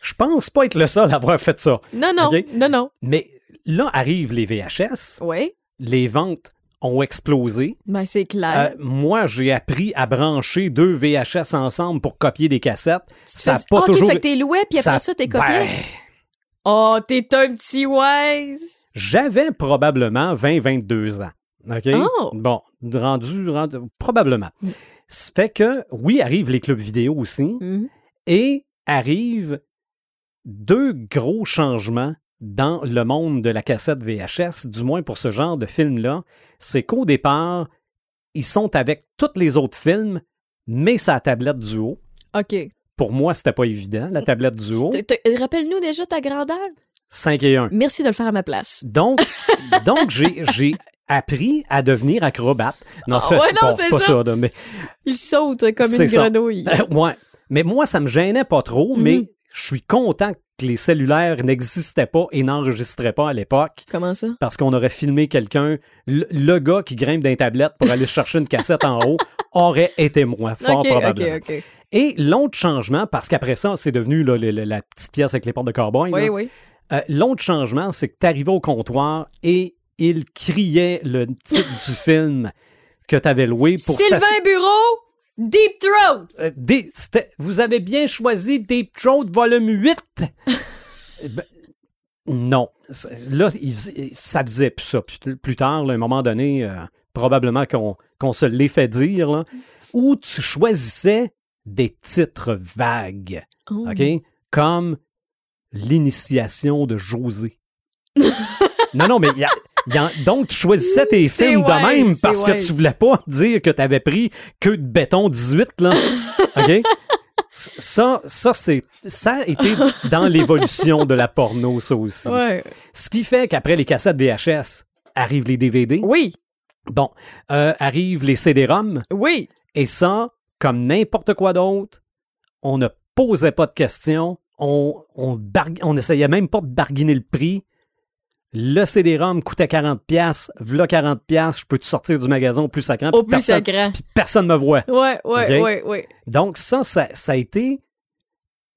je pense pas être le seul à avoir fait ça. Non, non, non, non. Mais là arrivent les VHS, Ouais. les ventes ont explosé. Ben, c'est clair. Euh, moi, j'ai appris à brancher deux VHS ensemble pour copier des cassettes. Tu ça fais- pas Ah, ok, toujours. fait que t'es loué, puis après ça, t'es copié? Ben, Oh, t'es un petit wise. J'avais probablement 20-22 ans. OK? Oh. Bon, rendu, rendu- probablement. Ça fait que, oui, arrivent les clubs vidéo aussi, Mhm. et arrivent deux gros changements dans le monde de la cassette VHS, du moins pour ce genre de film-là. C'est qu'au départ, ils sont avec tous les autres films, mais sa tablette du haut. OK. Pour moi, c'était pas évident, la tablette du haut. Rappelle-nous déjà ta grandeur. 5 et 1. Merci de le faire à ma place. Donc, donc j'ai, appris à devenir acrobate. Non, c'est, ouais, c'est pas, ça. ça. mais, Il saute comme une ça. grenouille. Euh, ouais. Mais moi, ça me gênait pas trop, Mhm. mais je suis content que les cellulaires n'existaient pas et n'enregistraient pas à l'époque Comment ça? parce qu'on aurait filmé quelqu'un, le, le gars qui grimpe d'un tablette pour aller chercher une cassette en haut aurait été moi, fort probablement. Et l'autre changement, parce qu'après ça, c'est devenu là, le- le- la petite pièce avec les portes de cowboy. Oui, là. oui. Euh, L'autre changement, c'est que tu arrivais au comptoir et il criait le titre du film que tu avais loué pour Sylvain Bureau, Deep Throat. Euh, des- vous avez bien choisi Deep Throat volume 8. Eh ben, non. Là, il ça faisait plus ça. Plus, tard, là, à un moment donné, euh, probablement qu'on se l'ait fait dire, là, où tu choisissais des titres vagues. Oh. OK? Comme l'initiation de José. non, non, mais il y a- donc tu choisissais tes films de même parce que tu voulais pas dire que tu avais pris que de béton 18, là. OK? Ça, ça, c'est, ça a été dans l'évolution de la porno, ça aussi. Ouais. Ce qui fait qu'après les cassettes VHS, arrivent les DVD. Oui, Bon, euh, arrivent les CD-ROM. oui. Et ça, comme n'importe quoi d'autre, on ne posait pas de questions. On, on, barg- on essayait même pas de barguiner le prix. Le CD-ROM coûtait 40$. pièces. V'là 40$, piastres, je peux te sortir du magasin au plus sacrant. Au plus personne, sacrant. puis personne me voit. Ouais, ouais, OK? ouais, ouais. Donc, ça, ça, ça a été.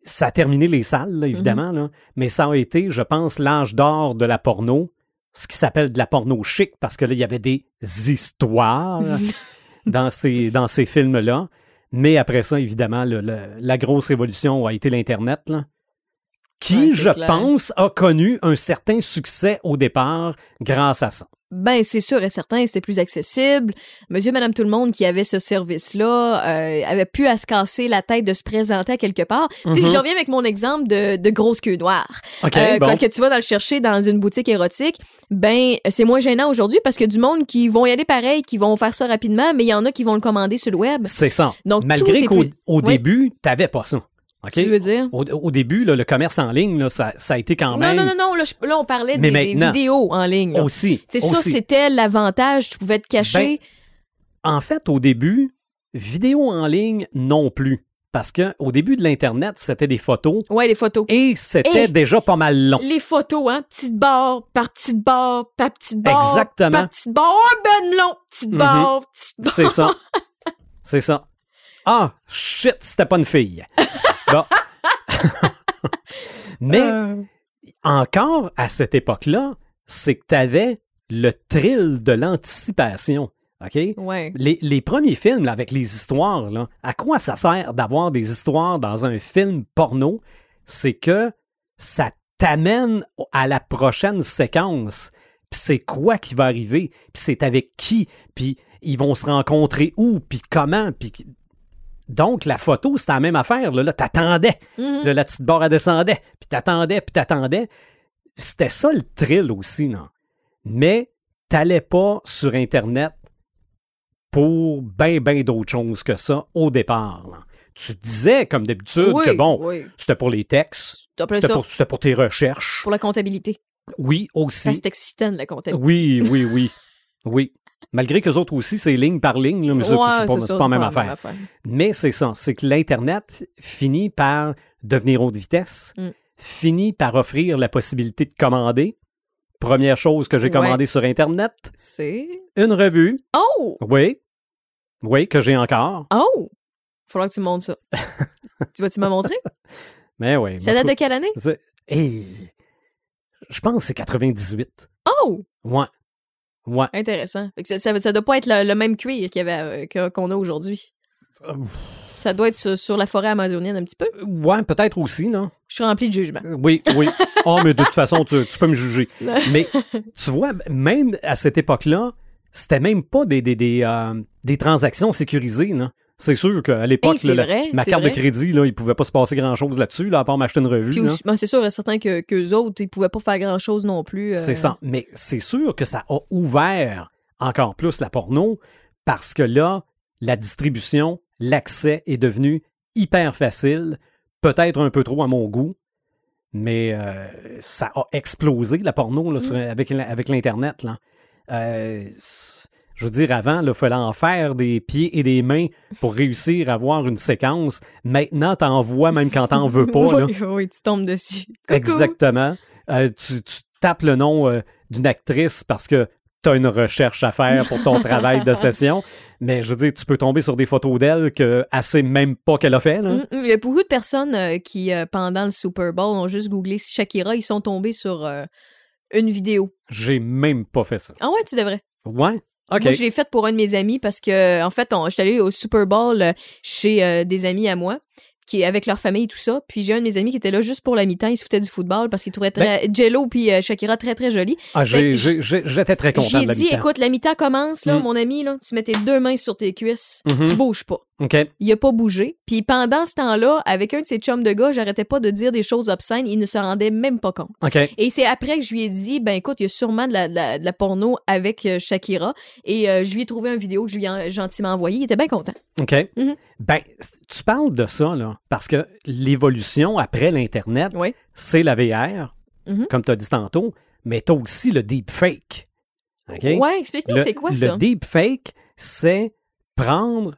Ça a terminé les salles, là, évidemment, là, mais ça a été, je pense, l'âge d'or de la porno, ce qui s'appelle de la porno chic, parce que là, il y avait des histoires. dans ces, dans ces films-là. Mais après ça, évidemment, le- le- la grosse révolution a été l'Internet, qui, Ouais, je clair. pense, a connu un certain succès au départ grâce à ça. Ben, c'est sûr et certain, c'était plus accessible. Monsieur, madame, tout le monde qui avait ce service-là euh, avait pu à se casser la tête de se présenter à quelque part. Tu sais, Mhm. je reviens avec mon exemple de, de grosse queue noire. OK, Euh, bon. Quand que tu vas dans le chercher dans une boutique érotique, ben, c'est moins gênant aujourd'hui parce que du monde qui vont y aller pareil, qui vont faire ça rapidement, mais il y en a qui vont le commander sur le web. C'est ça. Donc, Malgré qu'au plus- au Oui. début, t'avais pas ça. Tu veux dire? Au, au début, là, le commerce en ligne, là, ça, ça a été quand Non, même non, non, non, là, je- là, on parlait des, des vidéos en ligne. là. aussi. C'est ça, c'était l'avantage, tu pouvais te cacher. Ben, En fait, au début, vidéo en ligne non plus. Parce que au début de l'Internet, c'était des photos ouais, les photos. et c'était déjà pas mal long. Les photos, hein, petite barre, par petite barre, par petite barre, Exactement. par petite barre, oh, ben long, petite Mhm. barre, petite barre. C'est ça. C'est ça. Ah, shit, c'était pas une fille. Bon. Mais Euh, encore à cette époque-là, c'est que tu avais le thrill de l'anticipation. OK? ouais. Les, les premiers films là, avec les histoires, là, à quoi ça sert d'avoir des histoires dans un film porno? C'est que ça t'amène à la prochaine séquence. Puis c'est quoi qui va arriver? Puis c'est avec qui? Puis ils vont se rencontrer où? Puis comment? Puis... Donc, la photo, c'était la même affaire. Là, là t'attendais. Mhm. Là, la petite barre, elle descendait. Puis t'attendais, puis t'attendais. C'était ça le thrill aussi, non? Mais t'allais pas sur Internet pour bien, bien d'autres choses que ça au départ. là. Tu disais, comme d'habitude, Oui, que bon, oui. c'était pour les textes, c'était pour, tes recherches. pour la comptabilité. Oui, Ça, aussi. excitant, la comptabilité. Oui, oui, oui. Oui. Malgré que autres aussi, c'est ligne par ligne, là, mais Ouais, c'est pas, ça, pas la même affaire. Mais c'est ça, c'est que l'Internet finit par devenir haute vitesse, Mm. finit par offrir la possibilité de commander. Première chose que j'ai Ouais. commandée sur Internet, C'est... une revue. Oh! Oui. Oui, que j'ai encore. Oh! Faudra que tu me montres ça. tu vas-tu me montrer? Mais oui. Ça date de quelle année? Hey, je pense que c'est 98. Oh! Ouais. Ouais. Intéressant. Fait que ça, ça, ça doit pas être le, le même cuir qu'il y avait, euh, qu'on a aujourd'hui. Ça doit être sur, sur la forêt amazonienne un petit peu. Ouais, peut-être aussi, non? Je suis rempli de jugement. Euh, Oui, oui. Oh, mais de toute façon, tu, tu peux me juger. Mais tu vois, même à cette époque-là, c'était même pas des, des, des, euh, des transactions sécurisées. là. C'est sûr qu'à l'époque, Hey, c'est là, la- vrai, ma carte vrai. de crédit, là, il pouvait pas se passer grand-chose là-dessus, là, à part m'acheter une revue. Ben, c'est sûr et certain que qu'eux autres, ils pouvaient pas faire grand-chose non plus. euh, C'est ça. Mais c'est sûr que ça a ouvert encore plus la porno parce que là, la distribution, l'accès est devenu hyper facile, peut-être un peu trop à mon goût, mais euh, ça a explosé la porno là, sur- avec, avec l'Internet. là. Euh, je veux dire, avant, il fallait en faire des pieds et des mains pour réussir à avoir une séquence. Maintenant, t'en vois même quand t'en veux pas. là. oui, oui, tu tombes dessus. Coucou. Exactement. Euh, tu, tu tapes le nom euh, d'une actrice parce que tu as une recherche à faire pour ton travail de session. Mais je veux dire, tu peux tomber sur des photos d'elle qu'elle sait même pas qu'elle a fait. Là. Mm, mm. Il y a beaucoup de personnes euh, qui, pendant le Super Bowl, ont juste googlé Shakira. Ils sont tombés sur une vidéo. J'ai même pas fait ça. Ah ouais, tu devrais. Ouais? Moi, je l'ai faite pour un de mes amis parce que, en fait, j'étais allée au Super Bowl euh, chez euh, des amis à moi, qui avec leur famille et tout ça. Puis j'ai un de mes amis qui était là juste pour la mi-temps. Il se foutait du football parce qu'il trouvait très, Jello puis euh, Shakira très, très jolie. Ah, J'étais très content J'ai dit, écoute, la mi-temps commence, là, Mm. mon ami, là. Tu mets tes deux mains sur tes cuisses. Mhm. Tu bouges pas. OK. Il a pas bougé. Puis pendant ce temps-là, avec un de ses chums de gars, j'arrêtais pas de dire des choses obscènes. Il ne se rendait même pas compte. OK. Et c'est après que je lui ai dit, ben écoute, il y a sûrement de la, de la, de la porno avec euh, Shakira. Et euh, je lui ai trouvé une vidéo que je lui ai gentiment envoyée. Il était bien content. OK. Mhm. Ben, tu parles de ça, là, parce que l'évolution après l'Internet, Oui. c'est la VR, Mhm. comme tu as dit tantôt, mais tu as aussi le deepfake. OK? Ouais, explique-nous Le, c'est quoi le ça? deepfake, c'est prendre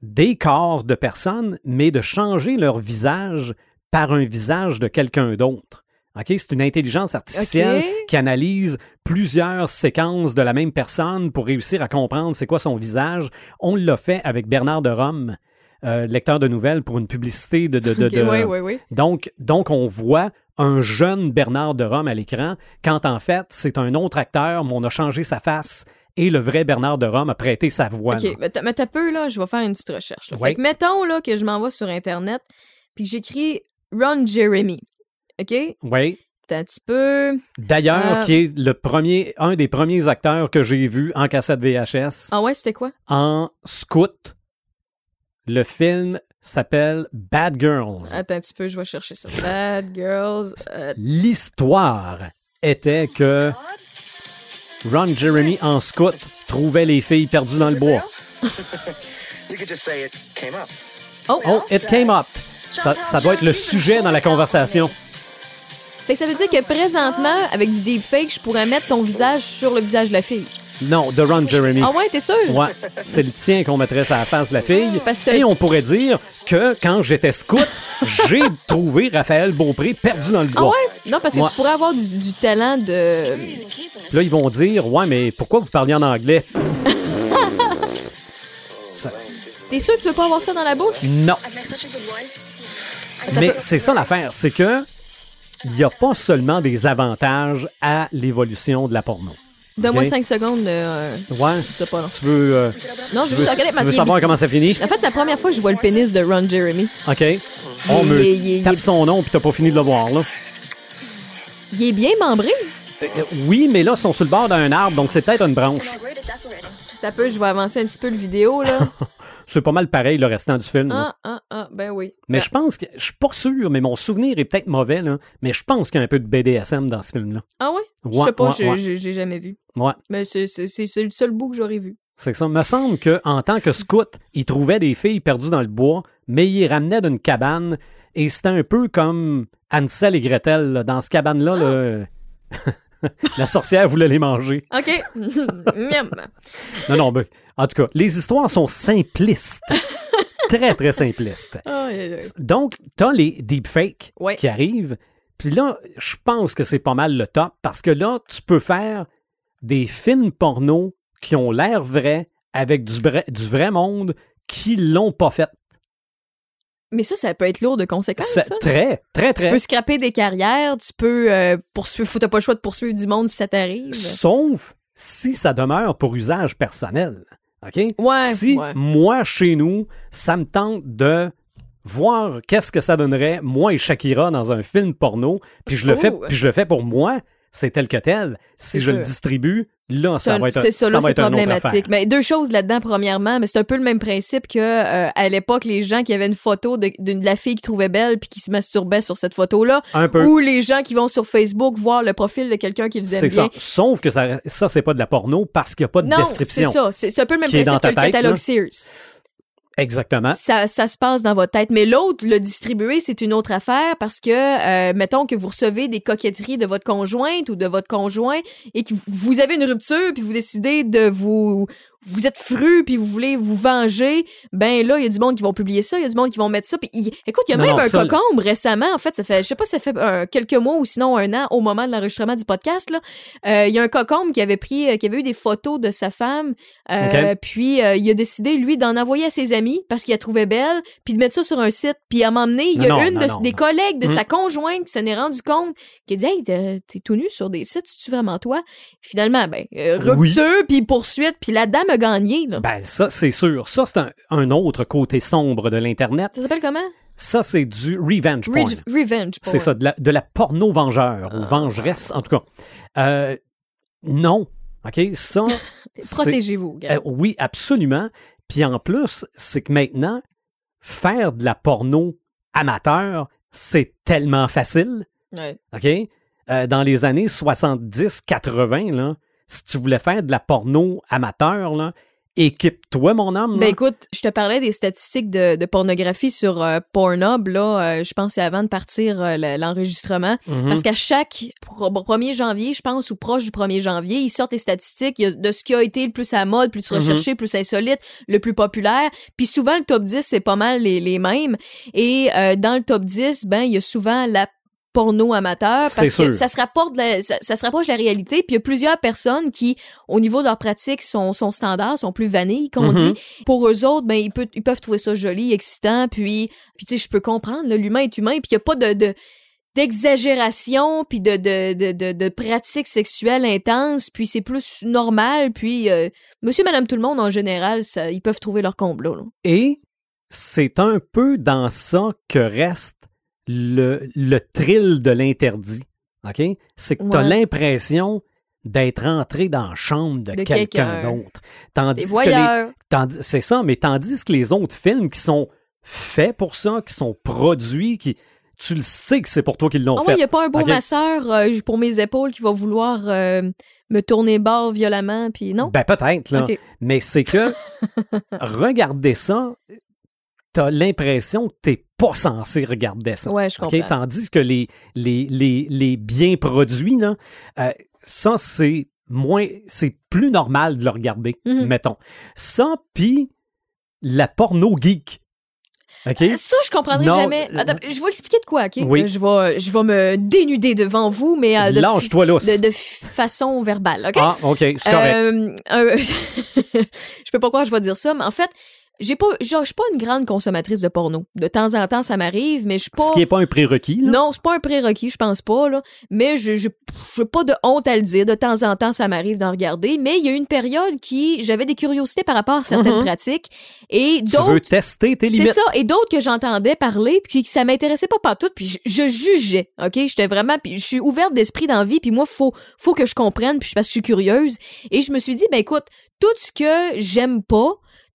des corps de personnes, mais de changer leur visage par un visage de quelqu'un d'autre. OK? C'est une intelligence artificielle qui analyse plusieurs séquences de la même personne pour réussir à comprendre c'est quoi son visage. On l'a fait avec Bernard de Rome, euh, lecteur de nouvelles pour une publicité de... de, de- Ok, de- ouais, ouais, ouais. donc, donc, on voit un jeune Bernard de Rome à l'écran, quand en fait, c'est un autre acteur, mais on a changé sa face et le vrai Bernard de Rome a prêté sa voix. OK, mais t'as mais t'as peu, là, je vais faire une petite recherche. Là. Fait que mettons, là, que je m'envoie sur Internet, puis que j'écris Ron Jeremy. OK? Oui. T'as un petit peu... D'ailleurs, Ah. qui est le premier, un des premiers acteurs que j'ai vu en cassette VHS Ah ouais, c'était quoi? en scout. Le film s'appelle Bad Girls. Attends un petit peu, je vais chercher ça. Bad Girls... euh, L'histoire était que Ron Jeremy en scout trouvait les filles perdues dans le bois. You could just say it came up. Oh! Oh, it came up. Ça, ça doit être le sujet dans la conversation. Fait que ça veut dire que présentement, avec du deepfake, je pourrais mettre ton visage sur le visage de la fille. Non, de Ron Jeremy. Ah ouais, t'es sûr? Ouais, c'est le tien qu'on mettrait sur la face de la fille. Parce que- Et on pourrait dire que quand j'étais scout, j'ai trouvé Raphaël Beaupré perdu dans le Ah bois. ouais? Non, parce que Ouais. tu pourrais avoir du, du talent de... Puis Là, ils vont dire Ouais, mais pourquoi vous parliez en anglais? T'es sûr que tu veux pas avoir ça dans la bouche? Non. Mais c'est ça l'affaire, c'est que il n'y a pas seulement des avantages à l'évolution de la porno. Donne-moi Ok? 5 secondes. euh, Ouais. je sais pas, non. Tu veux, euh, Non, je tu veux veux, juste regarder tu parce veux savoir comment ça finit? En fait, c'est la première fois que je vois le pénis de Ron Jeremy. OK. On me il- il- tape il- son nom puis t'as pas fini de le voir, là. Il est bien membré. Euh, Oui, mais là, ils sont sur le bord d'un arbre, donc c'est peut-être une branche. T'as peu, je vais avancer un petit peu le vidéo, là. C'est pas mal pareil le restant du film. ah, ah, ah, ben oui. Mais Ben, je pense que. Je suis pas sûr, mais mon souvenir est peut-être mauvais, là. Mais je pense qu'il y a un peu de BDSM dans ce film-là. Ah ouais? Je Ouais, sais pas, ouais, je, ouais. je- je l'ai jamais vu. Ouais. Mais c'est le seul bout que j'aurais vu. C'est ça. me semble qu'en tant que scout, il trouvait des filles perdues dans le bois, mais il les ramenait d'une cabane. Et c'était un peu comme Ansel et Gretel. là. Dans ce cabane-là, là, la sorcière voulait les manger. OK. Non, non, ben, en tout cas, les histoires sont simplistes. très, très simplistes. Ah, Donc, t'as les deepfakes Ouais. qui arrivent. Puis là, je pense que c'est pas mal le top parce que là, tu peux faire des films porno qui ont l'air vrais avec du vrai, du vrai monde qui l'ont pas fait. Mais ça, ça peut être lourd de conséquences, ça. très, très, Tu très. peux scraper des carrières, tu peux euh, poursuivre, faut t'as pas le choix de poursuivre du monde si ça t'arrive. Sauf si ça demeure pour usage personnel. OK? Ouais, si ouais. moi, chez nous, ça me tente de voir qu'est-ce que ça donnerait, moi et Shakira, dans un film porno, puis je le fais, puis je le fais pour moi, c'est tel que tel. Si je le distribue, là, C'est ça va être, c'est ça, c'est problématique. Mais deux choses là-dedans, premièrement, mais c'est un peu le même principe que euh, à l'époque, les gens qui avaient une photo de, de la fille qu'ils trouvaient belle puis qui se masturbaient sur cette photo-là, Un peu. ou les gens qui vont sur Facebook voir le profil de quelqu'un qu'ils aiment C'est bien. ça. Sauf que ça, ça c'est pas de la porno parce qu'il n'y a pas de Non, c'est description. ça. C'est, c'est un peu le même principe dans que le catalogue là. Sears. Exactement. Ça, ça se passe dans votre tête. Mais l'autre, le distribuer, c'est une autre affaire parce que, euh, mettons que vous recevez des coquetteries de votre conjointe ou de votre conjoint et que vous avez une rupture puis vous décidez de vous... Vous êtes fru puis vous voulez vous venger, ben là il y a du monde qui vont publier ça, il y a du monde qui vont mettre ça. Puis écoute, il y a Non, même non, un ça, cocombe récemment. En fait, ça fait, je sais pas, ça fait euh, quelques mois ou sinon un an au moment de l'enregistrement du podcast là. Euh, Il y a un cocombe qui avait pris, euh, qui avait eu des photos de sa femme, puis il a décidé lui d'en envoyer à ses amis parce qu'il la trouvait belle, puis de mettre ça sur un site. Puis à m'emmener, il y a Non, une de, des collègues de Mm. sa conjointe qui s'en est rendu compte, qui a dit hey t'es tout nu sur des sites, c'est vraiment toi. Finalement, ben euh, Oui. rupture puis poursuite, puis la dame là. Ben, ça, c'est sûr. Ça, c'est un, un autre côté sombre de l'Internet. ça s'appelle comment? Ça, c'est du revenge porn. Re- revenge. C'est ça, de la, de la porno vengeur ou vengeresse, en tout cas. Euh, non. OK? Ça. Protégez-vous, gars. euh, oui, absolument. Puis en plus, c'est que maintenant, faire de la porno amateur, c'est tellement facile. Ouais. OK? Euh, dans les années 70-80, là, si tu voulais faire de la porno amateur, là, équipe-toi, mon homme. Ben écoute, je te parlais des statistiques de, de pornographie sur euh, Pornhub, là, euh, je pense c'est avant de partir euh, le- l'enregistrement. Mhm. Parce qu'à chaque pro- 1er janvier, je pense, ou proche du 1er janvier, ils sortent les statistiques de ce qui a été le plus à mode, plus Mhm. recherché, plus insolite, le plus populaire. Puis souvent, le top 10, c'est pas mal les, les mêmes. Et dans le top 10, ben, il y a souvent la porno amateur parce que sûr. ça se rapporte la- ça, ça se rapproche de la réalité puis il y a plusieurs personnes qui au niveau de leur pratique sont, sont standards sont plus vanilles comme on Mhm. dit pour eux autres ben ils, peut- ils peuvent trouver ça joli excitant puis puis tu sais je peux comprendre l'humain est humain puis il y a pas de, de d'exagération puis de de, de, de de pratiques sexuelles intenses puis c'est plus normal puis euh, monsieur madame tout le monde en général ça ils peuvent trouver leur comble là. Et c'est un peu dans ça que reste le, le thrill de l'interdit. OK? C'est que tu as Ouais. l'impression d'être entré dans la chambre de, De quelqu'un d'autre. Tandis des que tandis- c'est ça, mais tandis que les autres films qui sont faits pour ça, qui sont produits, qui tu le sais que c'est pour toi qu'ils l'ont ah fait. ouais y a pas un beau masseur euh, pour mes épaules qui va vouloir euh, me tourner bord violemment puis non? Ben peut-être, là. Mais c'est que regarder ça, t'as l'impression que t'es pas censé regarder ça. ouais je comprends Tandis que les, les, les, les biens produits, là, euh, ça, c'est moins, c'est plus normal de le regarder, Mhm. mettons. Ça, puis la porno geek. Euh, Ça, je comprendrai Non, jamais. euh, Attends, je vais expliquer de quoi, OK? Oui. Je vais, je vais me dénuder devant vous, mais euh, de, de, de façon verbale, OK? Ah, OK, c'est correct. Euh, euh, je peux pas croire que je vais dire ça, mais en fait, j'ai pas, genre, je suis pas une grande consommatrice de porno. De temps en temps, ça m'arrive, mais je suis pas. Ce qui n'est pas un prérequis, là. Non, c'est pas un prérequis, je pense pas, là. Mais je, je, j'ai pas de honte à le dire. De temps en temps, ça m'arrive d'en regarder. Mais il y a eu une période qui, j'avais des curiosités par rapport à certaines Mhm. pratiques. Et Tu veux d'autres. tester tes C'est ça, et d'autres que j'entendais parler, puis que ça m'intéressait pas partout, puis je, je jugeais, ok? J'étais vraiment, puis je suis ouverte d'esprit d'envie, puis moi, faut, faut que je comprenne, puis parce que je suis curieuse. Et je me suis dit, ben écoute, tout ce que j'aime pas,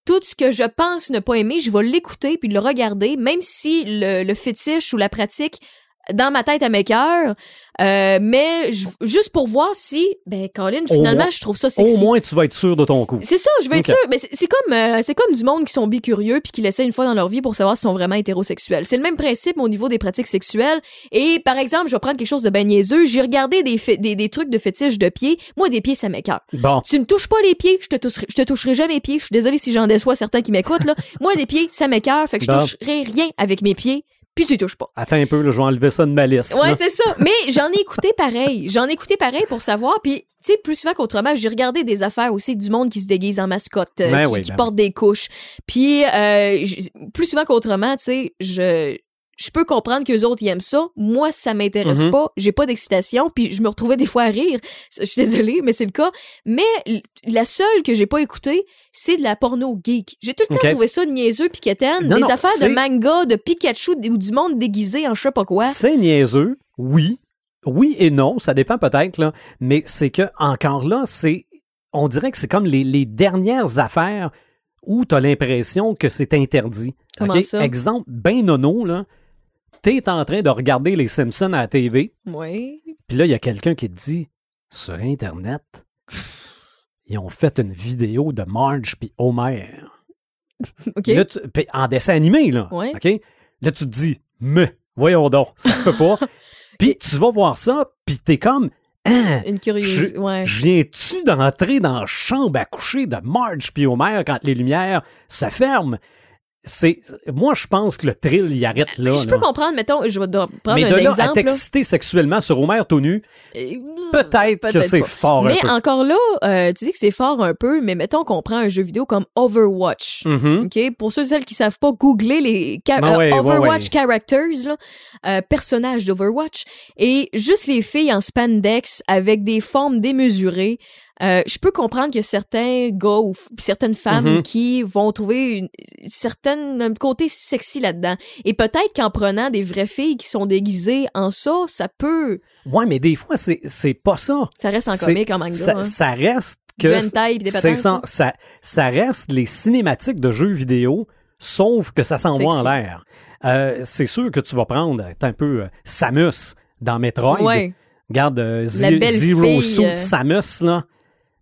tout ce que je pense ne pas aimer, je vais l'écouter puis le regarder, même si le, le fétiche ou la pratique dans ma tête à mes cœurs, euh, mais je- juste pour voir si, ben Colin, finalement, moins- je trouve ça sexy. Au moins, tu vas être sûr de ton coup. C'est ça, je veux être Ok. sûre. Mais c'est comme, euh, c'est comme du monde qui sont bicurieux puis qui l'essaient une fois dans leur vie pour savoir s'ils sont vraiment hétérosexuels. C'est le même principe au niveau des pratiques sexuelles. Et par exemple, je vais prendre quelque chose de ben niaiseux. J'ai regardé des, des, des trucs de fétiche de pieds. Moi, des pieds, ça m'écoeure. Bon. Tu me touches pas les pieds, je te toucherai, je te toucherai jamais les pieds. Je suis désolée si j'en déçois certains qui m'écoutent, là. Moi, des pieds, ça m'écoeure. Fait que je Bon. toucherai rien avec mes pieds. Puis tu touches pas. Attends un peu, là, je vais enlever ça de ma liste. Ouais, c'est ça. Mais j'en ai écouté pareil. J'en ai écouté pareil pour savoir. Puis, tu sais, plus souvent qu'autrement, j'ai regardé des affaires aussi du monde qui se déguise en mascotte, euh, Ben qui, oui, qui ben porte des couches. Puis, euh, plus souvent qu'autrement, tu sais, je je peux comprendre qu'eux autres ils aiment ça. Moi, ça m'intéresse Mhm. pas. J'ai pas d'excitation. Puis je me retrouvais des fois à rire. Je suis désolée, mais c'est le cas. Mais la seule que j'ai pas écoutée, c'est de la porno geek. J'ai tout le temps trouvé ça niaiseux puis quétaine. Des non, affaires de manga, de Pikachu ou du monde déguisé en je sais pas quoi. C'est niaiseux, oui. Oui et non, ça dépend peut-être, là. Mais c'est que, encore là, c'est. On dirait que c'est comme les, les dernières affaires où tu as l'impression que c'est interdit. Comment ça? Exemple, ben nono, là. T'es en train de regarder les Simpsons à la TV, Oui. puis là, il y a quelqu'un qui te dit sur Internet, ils ont fait une vidéo de Marge puis Homer. OK. Là, tu- puis en dessin animé, là. Ouais. OK? Là, tu te dis, mais, voyons donc, ça se peut pas. puis tu vas voir ça, puis t'es comme, hein, Une curieuse. je, Ouais. viens-tu d'entrer dans la chambre à coucher de Marge puis Homer quand les lumières se ferment? C'est, moi, je pense que le thrill, il arrête là. je là. peux comprendre, mettons, je vais prendre Mais un de là à exemple. là. t'exciter sexuellement sur Homer tout nu, Euh, peut-être que c'est fort un Mais peu. encore là, euh, tu dis que c'est fort un peu, mais mettons qu'on prend un jeu vidéo comme Overwatch. Mhm. OK? Pour ceux et celles qui savent pas, googlez les euh, ouais, Overwatch ouais. characters, là, euh, personnages d'Overwatch, et juste les filles en spandex avec des formes démesurées. Euh, je peux comprendre qu'il y a certains gars ou certaines femmes Mhm. qui vont trouver une certaine un côté sexy là-dedans. Et peut-être qu'en prenant des vraies filles qui sont déguisées en ça, ça peut, Ouais, mais des fois, c'est, c'est pas ça. ça reste en comique en manga. ça, hein. ça reste que Du hentai des ça, ça, ça reste les cinématiques de jeux vidéo, sauf que ça s'envoie en l'air. Euh, c'est sûr que tu vas prendre un peu euh, Samus dans Metroid. Ouais. Regarde euh, Zero fille, Suit. Samus là.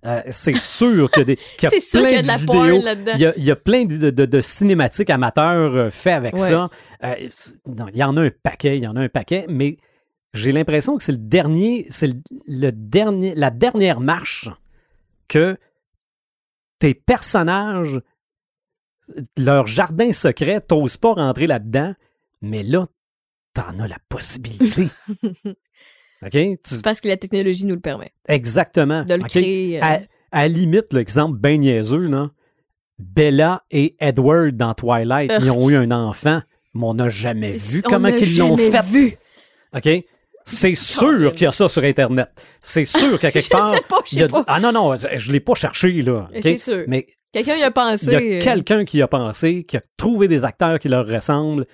Euh, c'est sûr des qu'il y a plein qu'il y a de vidéos. Il y a, il y a plein de, de- de cinématiques amateurs euh, faits avec Ouais. ça. Euh, non, il y en a un paquet, il y en a un paquet, mais j'ai l'impression que c'est le dernier, c'est le, le dernier, la dernière marche que tes personnages, leur jardin secret, t'oses pas rentrer là-dedans, mais là, t'en as la possibilité. OK? Tu- Parce que la technologie nous le permet. exactement. De le créer. euh, À, à la limite, l'exemple bien niaiseux, là, Bella et Edward dans Twilight, Ugh. ils ont eu un enfant, mais on n'a jamais vu on comment n'a ils l'ont fait. vu. OK? C'est sûr qu'il y a ça sur Internet. C'est sûr qu'à quelque Je part. sais pas, je il y a pas. Ah non, non, je je l'ai pas cherché, là. C'est sûr. Mais Quelqu'un y a pensé, Il y a euh. quelqu'un qui y a pensé, qui a trouvé des acteurs qui leur ressemblent.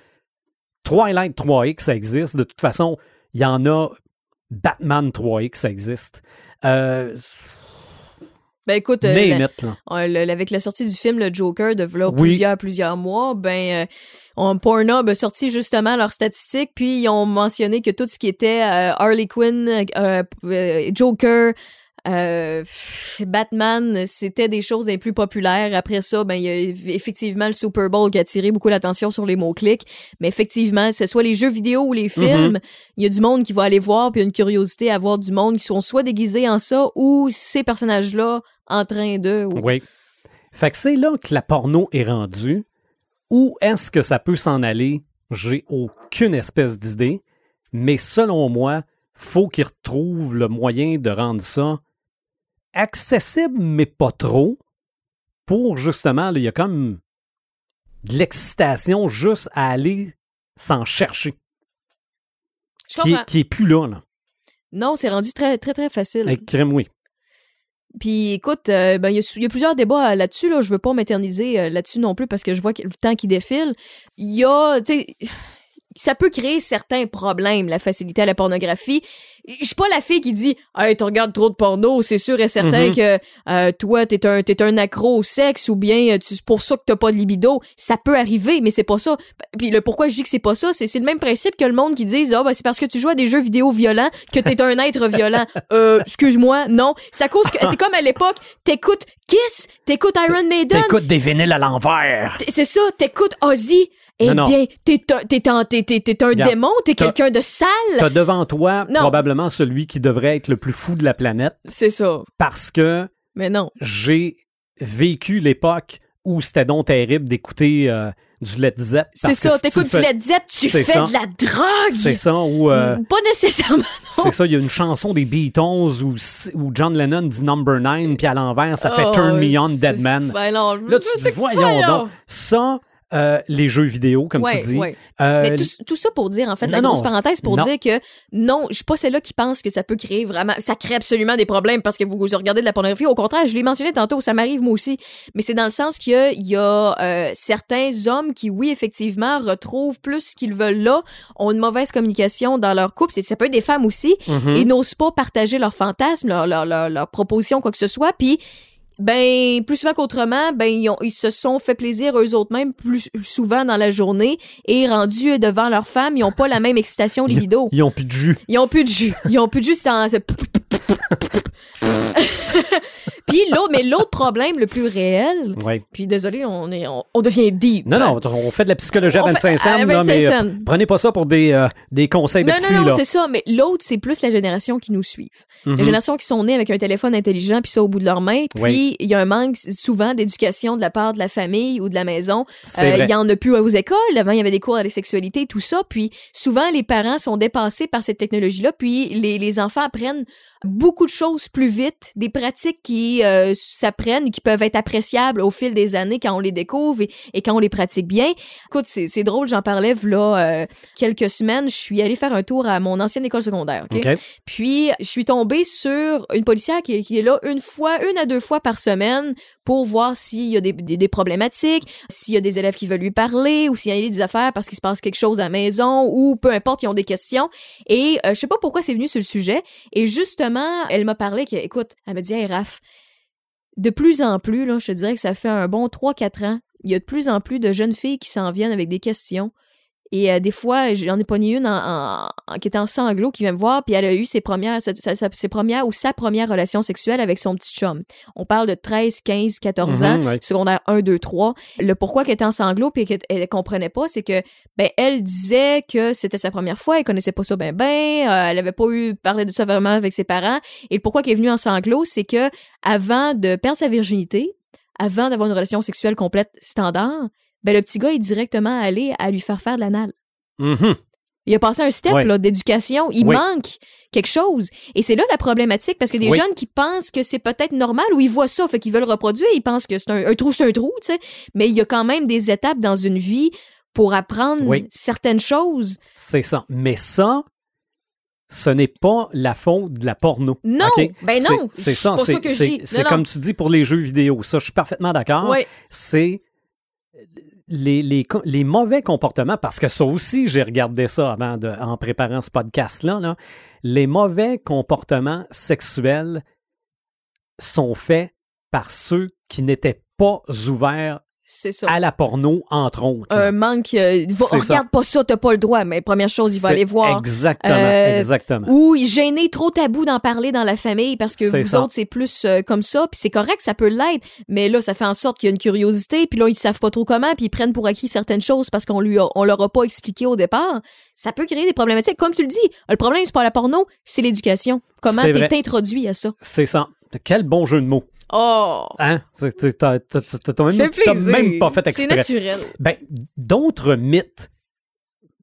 Twilight 3X, ça existe. De toute façon, il y en a. Batman 3X, ça existe. Euh, Ben écoute, euh, name la- it, là. euh, le- avec la sortie du film Le Joker de Oui. plusieurs, plusieurs mois, ben euh, on, Pornhub a sorti justement leurs statistiques, puis ils ont mentionné que tout ce qui était Harley Quinn, Joker, euh, Batman, c'était des choses les plus populaires. Après ça, ben il y a effectivement le Super Bowl qui a attiré beaucoup l'attention sur les mots-clics. Mais effectivement, que ce soit les jeux vidéo ou les films, il y a du monde qui va aller voir, puis il y a une curiosité à voir du monde qui sont soit déguisés en ça ou ces personnages-là en train de. ou- Oui. Fait que c'est là que la porno est rendue. Où est-ce que ça peut s'en aller? J'ai aucune espèce d'idée. Mais selon moi, faut qu'ils retrouvent le moyen de rendre ça accessible, mais pas trop. Pour justement, là, il y a comme de l'excitation juste à aller s'en chercher. Je Qui est, qui est plus là, là. Non, c'est rendu très, très, très facile. Avec crème, oui. Puis écoute, euh, ben, il y, a sou- il y a plusieurs débats euh, là-dessus. Là. Je veux pas m'éterniser euh, là-dessus non plus parce que je vois que le temps qui défile. Il y a, tu sais, ça peut créer certains problèmes, la facilité à la pornographie. Je suis pas la fille qui dit Hey, tu regardes trop de porno, c'est sûr et certain Mhm. que euh, toi, t'es un, t'es un accro au sexe ou bien euh, c'est pour ça que t'as pas de libido. Ça peut arriver, mais c'est pas ça. Puis le pourquoi je dis que c'est pas ça, c'est, le même principe que le monde qui dit Ah, ben, c'est parce que tu joues à des jeux vidéo violents que t'es un être violent. Euh, excuse-moi, non. C'est cause que, c'est comme à l'époque, t'écoutes Kiss, t'écoutes Iron Maiden, T'écoutes des vinyles à l'envers. C'est ça, t'écoutes Ozzy. Eh Non, non. bien, t'es un, t'es un, t'es, t'es- t'es un Regarde, démon, t'es t'as- quelqu'un de sale. T'as devant toi Non. probablement celui qui devrait être le plus fou de la planète C'est ça. parce que Mais non. j'ai vécu l'époque où c'était donc terrible d'écouter euh, du Led Zepp. C'est ça, t'écoutes du Led Zepp, tu fais ça. de la drogue. C'est ça, ou euh, Pas nécessairement. c'est ça, il y a une chanson des Beatles où, où John Lennon dit Number 9, puis à l'envers, ça fait Oh, Turn Me On, Dead Man. Ben non, Là, tu dis, voyons donc, ça, euh, les jeux vidéo, comme Ouais, tu dis. ouais. euh, Mais tout, tout ça pour dire, en fait, la Non, grosse non, parenthèse pour non. dire que non, je suis pas celle-là qui pense que ça peut créer vraiment, ça crée absolument des problèmes parce que vous, vous regardez de la pornographie. Au contraire, je l'ai mentionné tantôt, ça m'arrive moi aussi. Mais c'est dans le sens qu'il y a, il y a euh, certains hommes qui, oui, effectivement, retrouvent plus ce qu'ils veulent là, ont une mauvaise communication dans leur couple. C'est- Ça peut être des femmes aussi mhm. et n'osent pas partager leurs fantasmes, leurs leur, leur, leur propositions, quoi que ce soit. Puis, ben, plus souvent qu'autrement, ben, ils, ont- ils se sont fait plaisir eux autres mêmes plus souvent dans la journée et rendus devant leur femme, ils ont pas la même excitation libido. Ils ont plus de jus. Ils ont plus de jus. Ils ont plus de jus sans. Puis l'autre, mais l'autre problème le plus réel, Ouais. puis désolé, on est, on, on devient deep. Non, non, on fait de la psychologie à On 25 fait- cents, à là, 25 mais euh, prenez pas ça pour des, euh, des conseils de Non, psy, non, non, là. c'est ça. Mais l'autre, c'est plus la génération qui nous suivent. Mhm. La génération qui sont nés avec un téléphone intelligent puis ça au bout de leur main. Puis Oui. il y a un manque souvent d'éducation de la part de la famille ou de la maison. C'est Euh. Il y en a plus aux écoles. Avant, il y avait des cours à la sexualité, tout ça. Puis souvent, les parents sont dépassés par cette technologie-là. Puis les, les enfants apprennent beaucoup de choses plus vite, des pratiques qui euh, s'apprennent et qui peuvent être appréciables au fil des années quand on les découvre et, et quand on les pratique bien. Écoute, c'est c'est drôle, j'en parlais là euh, quelques semaines. Je suis allée faire un tour à mon ancienne école secondaire. ok? OK. Puis, je suis tombée sur une policière qui, qui est là une fois, une à deux fois par semaine pour voir s'il y a des, des, des problématiques, s'il y a des élèves qui veulent lui parler ou s'il y a des affaires parce qu'il se passe quelque chose à la maison ou peu importe, ils ont des questions. Et euh, je sais pas pourquoi c'est venu sur le sujet. Et justement, elle m'a parlé que, écoute, elle m'a dit, hey Raph, de plus en plus, là, je te dirais que ça fait un bon 3-4 ans, il y a de plus en plus de jeunes filles qui s'en viennent avec des questions. Et euh, des fois, j'en ai pogné une en, en- en- qui était en sanglots qui vient me voir, puis elle a eu ses premières, sa- ses premières ou sa première relation sexuelle avec son petit chum. On parle de 13, 15, 14 ans, ouais. secondaire 1, 2, 3. Le pourquoi qu'elle était en sanglots puis qu'elle elle comprenait pas, c'est que ben elle disait que c'était sa première fois, elle connaissait pas ça ben ben, euh, elle avait pas eu parlé de ça vraiment avec ses parents. Et le pourquoi qu'elle est venue en sanglots, c'est que avant de perdre sa virginité, avant d'avoir une relation sexuelle complète standard, ben le petit gars est directement allé à lui faire faire de l'anal. Mhm. Il a passé un step Ouais. d'éducation. Il Oui. manque quelque chose. Et c'est là la problématique parce que des Oui. jeunes qui pensent que c'est peut-être normal ou ils voient ça, fait qu'ils veulent reproduire, ils pensent que c'est un, un trou, c'est un trou, tu sais. Mais il y a quand même des étapes dans une vie pour apprendre Oui. certaines choses. C'est ça. Mais ça, ce n'est pas la faute de la porno. Non, ben non, C'est ça, c'est comme tu dis pour les jeux vidéo. Ça, je suis parfaitement d'accord. C'est les, les, mauvais comportements, parce que ça aussi, j'ai regardé ça avant de, en préparant ce podcast-là. là. Les mauvais comportements sexuels sont faits par ceux qui n'étaient pas ouverts C'est ça. à la porno, entre autres. Un manque. euh, ça. regarde pas ça, t'as pas le droit. Mais première chose, il va aller voir. Exactement, Euh, exactement. Ou il gêné trop tabou d'en parler dans la famille parce que vous ça. autres, c'est plus euh, comme ça. Puis c'est correct, ça peut l'être. Mais là, ça fait en sorte qu'il y a une curiosité. Puis là, ils savent pas trop comment. Puis ils prennent pour acquis certaines choses parce qu'on lui a- on leur a pas expliqué au départ. Ça peut créer des problématiques. Comme tu le dis, le problème, c'est pas la porno, c'est l'éducation. Comment t'es introduit à ça. C'est ça. Quel bon jeu de mots. Oh! Hein? C'est- c'est- T'as même, pas fait C'est exprès. naturel. Ben, d'autres mythes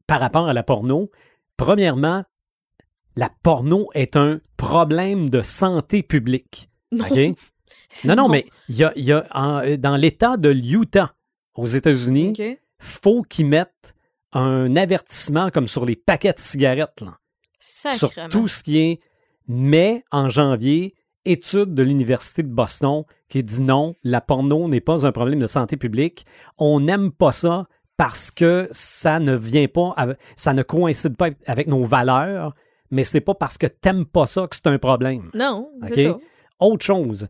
par rapport à la porno. Premièrement, la porno est un problème de santé publique. Non. Non, non, mais il y a, il y a en- dans l'État de l'Utah, aux États-Unis, OK. faut qu'ils mettent un avertissement comme sur les paquets de cigarettes, là, sur tout ce qui est. Mais en janvier, étude de l'Université de Boston qui dit non, la porno n'est pas un problème de santé publique. On n'aime pas ça parce que ça ne vient pas, ça ne coïncide pas avec nos valeurs, mais c'est pas parce que t'aimes pas ça que c'est un problème. Non, OK? c'est ça. Autre chose,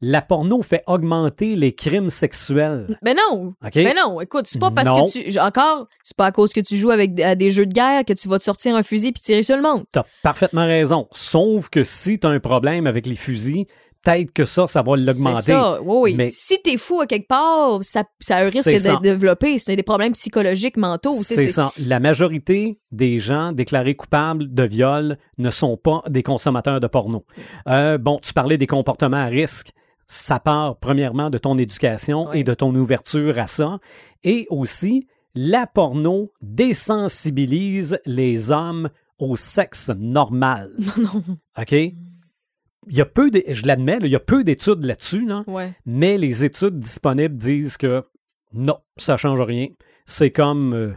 la porno fait augmenter les crimes sexuels. Mais non, OK? Mais non, écoute, c'est pas parce Non. que tu. Encore, c'est pas à cause que tu joues avec à des jeux de guerre que tu vas te sortir un fusil puis tirer sur le monde. T'as parfaitement raison. Sauf que si t'as un problème avec les fusils, peut-être que ça, ça va C'est l'augmenter. ça, oui, oui. Mais- Si t'es fou à quelque part, ça, ça a un risque d'être développé. C'est des problèmes psychologiques, mentaux. C'est ça. La majorité des gens déclarés coupables de viol ne sont pas des consommateurs de porno. Euh, bon, tu parlais des comportements à risque. Ça part premièrement de ton éducation et de ton ouverture à ça. Et aussi, la porno désensibilise les hommes au sexe normal. Non, OK? Il y a peu, je l'admets, là, il y a peu d'études là-dessus, là, ouais. mais les études disponibles disent que non, ça change rien. C'est comme euh,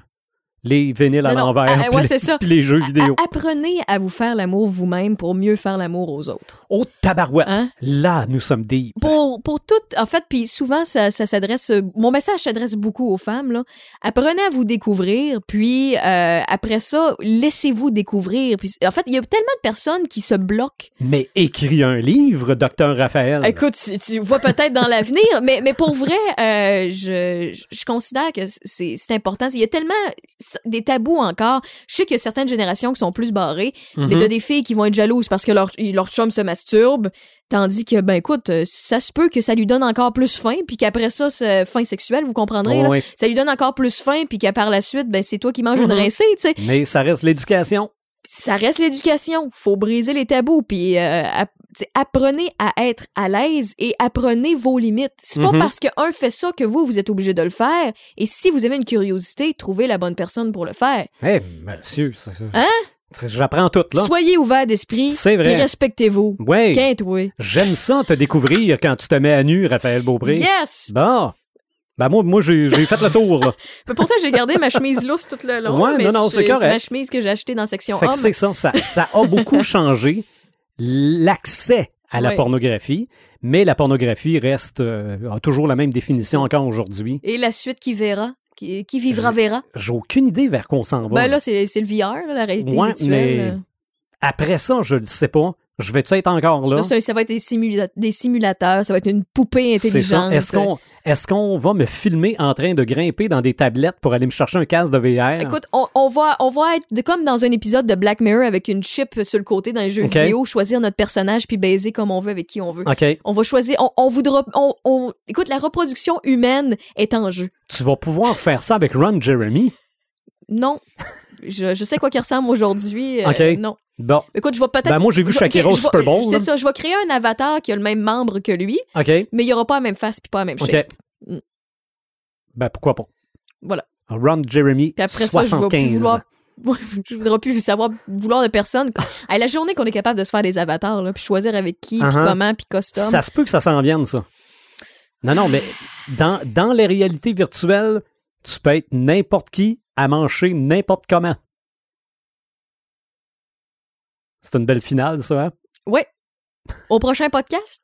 les vinyles à l'envers, ah, puis ouais, les- ça. jeux vidéo. A- Apprenez à vous faire l'amour vous-même pour mieux faire l'amour aux autres. Oh, tabarouette! Hein? Là, nous sommes deep. Pour, pour tout, en fait, puis souvent, ça, ça s'adresse, mon message s'adresse beaucoup aux femmes, là. Apprenez à vous découvrir, puis euh, après ça, laissez-vous découvrir. Puis, en fait, il y a tellement de personnes qui se bloquent. Mais écris un livre, docteur Raphaël. Écoute, tu, tu vois peut-être dans l'avenir, mais, mais pour vrai, euh, je, je, je considère que c'est important. Il y a tellement des tabous encore. Je sais qu'il y a certaines générations qui sont plus barrées, mais Mhm. t'as des filles qui vont être jalouses parce que leur, leur chum se masturbe, tandis que, ben écoute, euh, ça se peut que ça lui donne encore plus faim, puis qu'après ça, faim sexuelle, vous comprendrez, là. Ouais. ça lui donne encore plus faim, puis qu'à par la suite, ben c'est toi qui manges une Mhm. rincée, tu sais Mais ça reste l'éducation. ça reste l'éducation. Faut briser les tabous. Puis euh, apprenez à être à l'aise et apprenez vos limites. C'est pas Mhm. parce qu'un fait ça que vous, vous êtes obligé de le faire. Et si vous avez une curiosité, trouvez la bonne personne pour le faire. Eh, monsieur, c'est- c'est- Hein? j'apprends tout, là. Soyez ouvert d'esprit C'est vrai. et respectez-vous. Quinte, oui. J'aime ça te découvrir quand tu te mets à nu, Raphaël Beaupré. Yes! Bon. Ben moi, moi j'ai fait le tour, là. Mais pourtant, j'ai gardé ma chemise lousse tout le long. Ouais, mais non, non, c'est c'est correct. ma chemise que j'ai achetée dans la section Fait c'est ça, ça, ça a beaucoup changé l'accès à la pornographie, mais la pornographie reste euh, a toujours la même définition encore aujourd'hui. Et la suite qui verra, qui, qui vivra verra? J'ai aucune idée vers quoi on s'en va. Ben là, c'est le VR, là, la réalité Ouais, virtuelle. mais après ça, je ne sais pas. Je vais-tu être encore là? Ça, ça va être des, simula- des simulateurs, ça va être une poupée intelligente. Est-ce qu'on est qu'on va me filmer en train de grimper dans des tablettes pour aller me chercher un casque de VR? Écoute, on, on va, on va être comme dans un épisode de Black Mirror avec une chip sur le côté dans les jeux vidéo, choisir notre personnage puis baiser comme on veut avec qui on veut. OK. On va choisir, on, on voudra, on, on- écoute, la reproduction humaine est en jeu. Tu vas pouvoir faire ça avec Ron Jeremy? Non. Je, je sais quoi qu'il ressemble aujourd'hui. euh, Ok. Non. Bon. Écoute, je vais peut-être. Ben, moi, j'ai vu Shakira ok, au Super Bowl, C'est ça, je vais créer un avatar qui a le même membre que lui, OK. mais il n'y aura pas la même face puis pas la même OK. shape. Mm. Ben, pourquoi pas? Voilà. Ron Jeremy, Puis après ça, je vais 75. plus vouloir. je voudrais plus savoir vouloir de personne. À la journée qu'on est capable de se faire des avatars, là, puis choisir avec qui, puis Uh-huh. comment, puis custom. Ça se peut que ça s'en vienne, ça. Non, non, mais dans, dans les réalités virtuelles, tu peux être n'importe qui à manger n'importe comment. C'est une belle finale, ça, hein? Ouais. Au prochain podcast,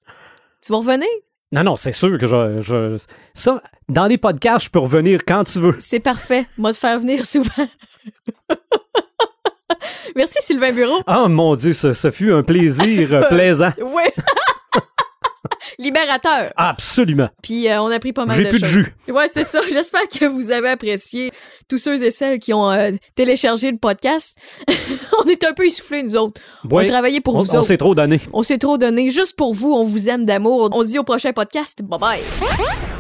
tu vas revenir? Non, non, c'est sûr que je, je- Ça, dans les podcasts, je peux revenir quand tu veux. C'est parfait. Moi, te faire venir souvent. Merci, Sylvain Bureau. Oh mon Dieu, ce, ce fut un plaisir euh, plaisant. Ouais. Libérateur. Absolument. Puis euh, on a pris pas mal J'ai de plus de choses. jus. Ouais, c'est ça. J'espère que vous avez apprécié tous ceux et celles qui ont euh, téléchargé le podcast. on est un peu essoufflés, nous autres. On a travaillé pour On, vous on autres. s'est trop donné. On s'est trop donné. Juste pour vous, on vous aime d'amour. On se dit au prochain podcast. Bye bye.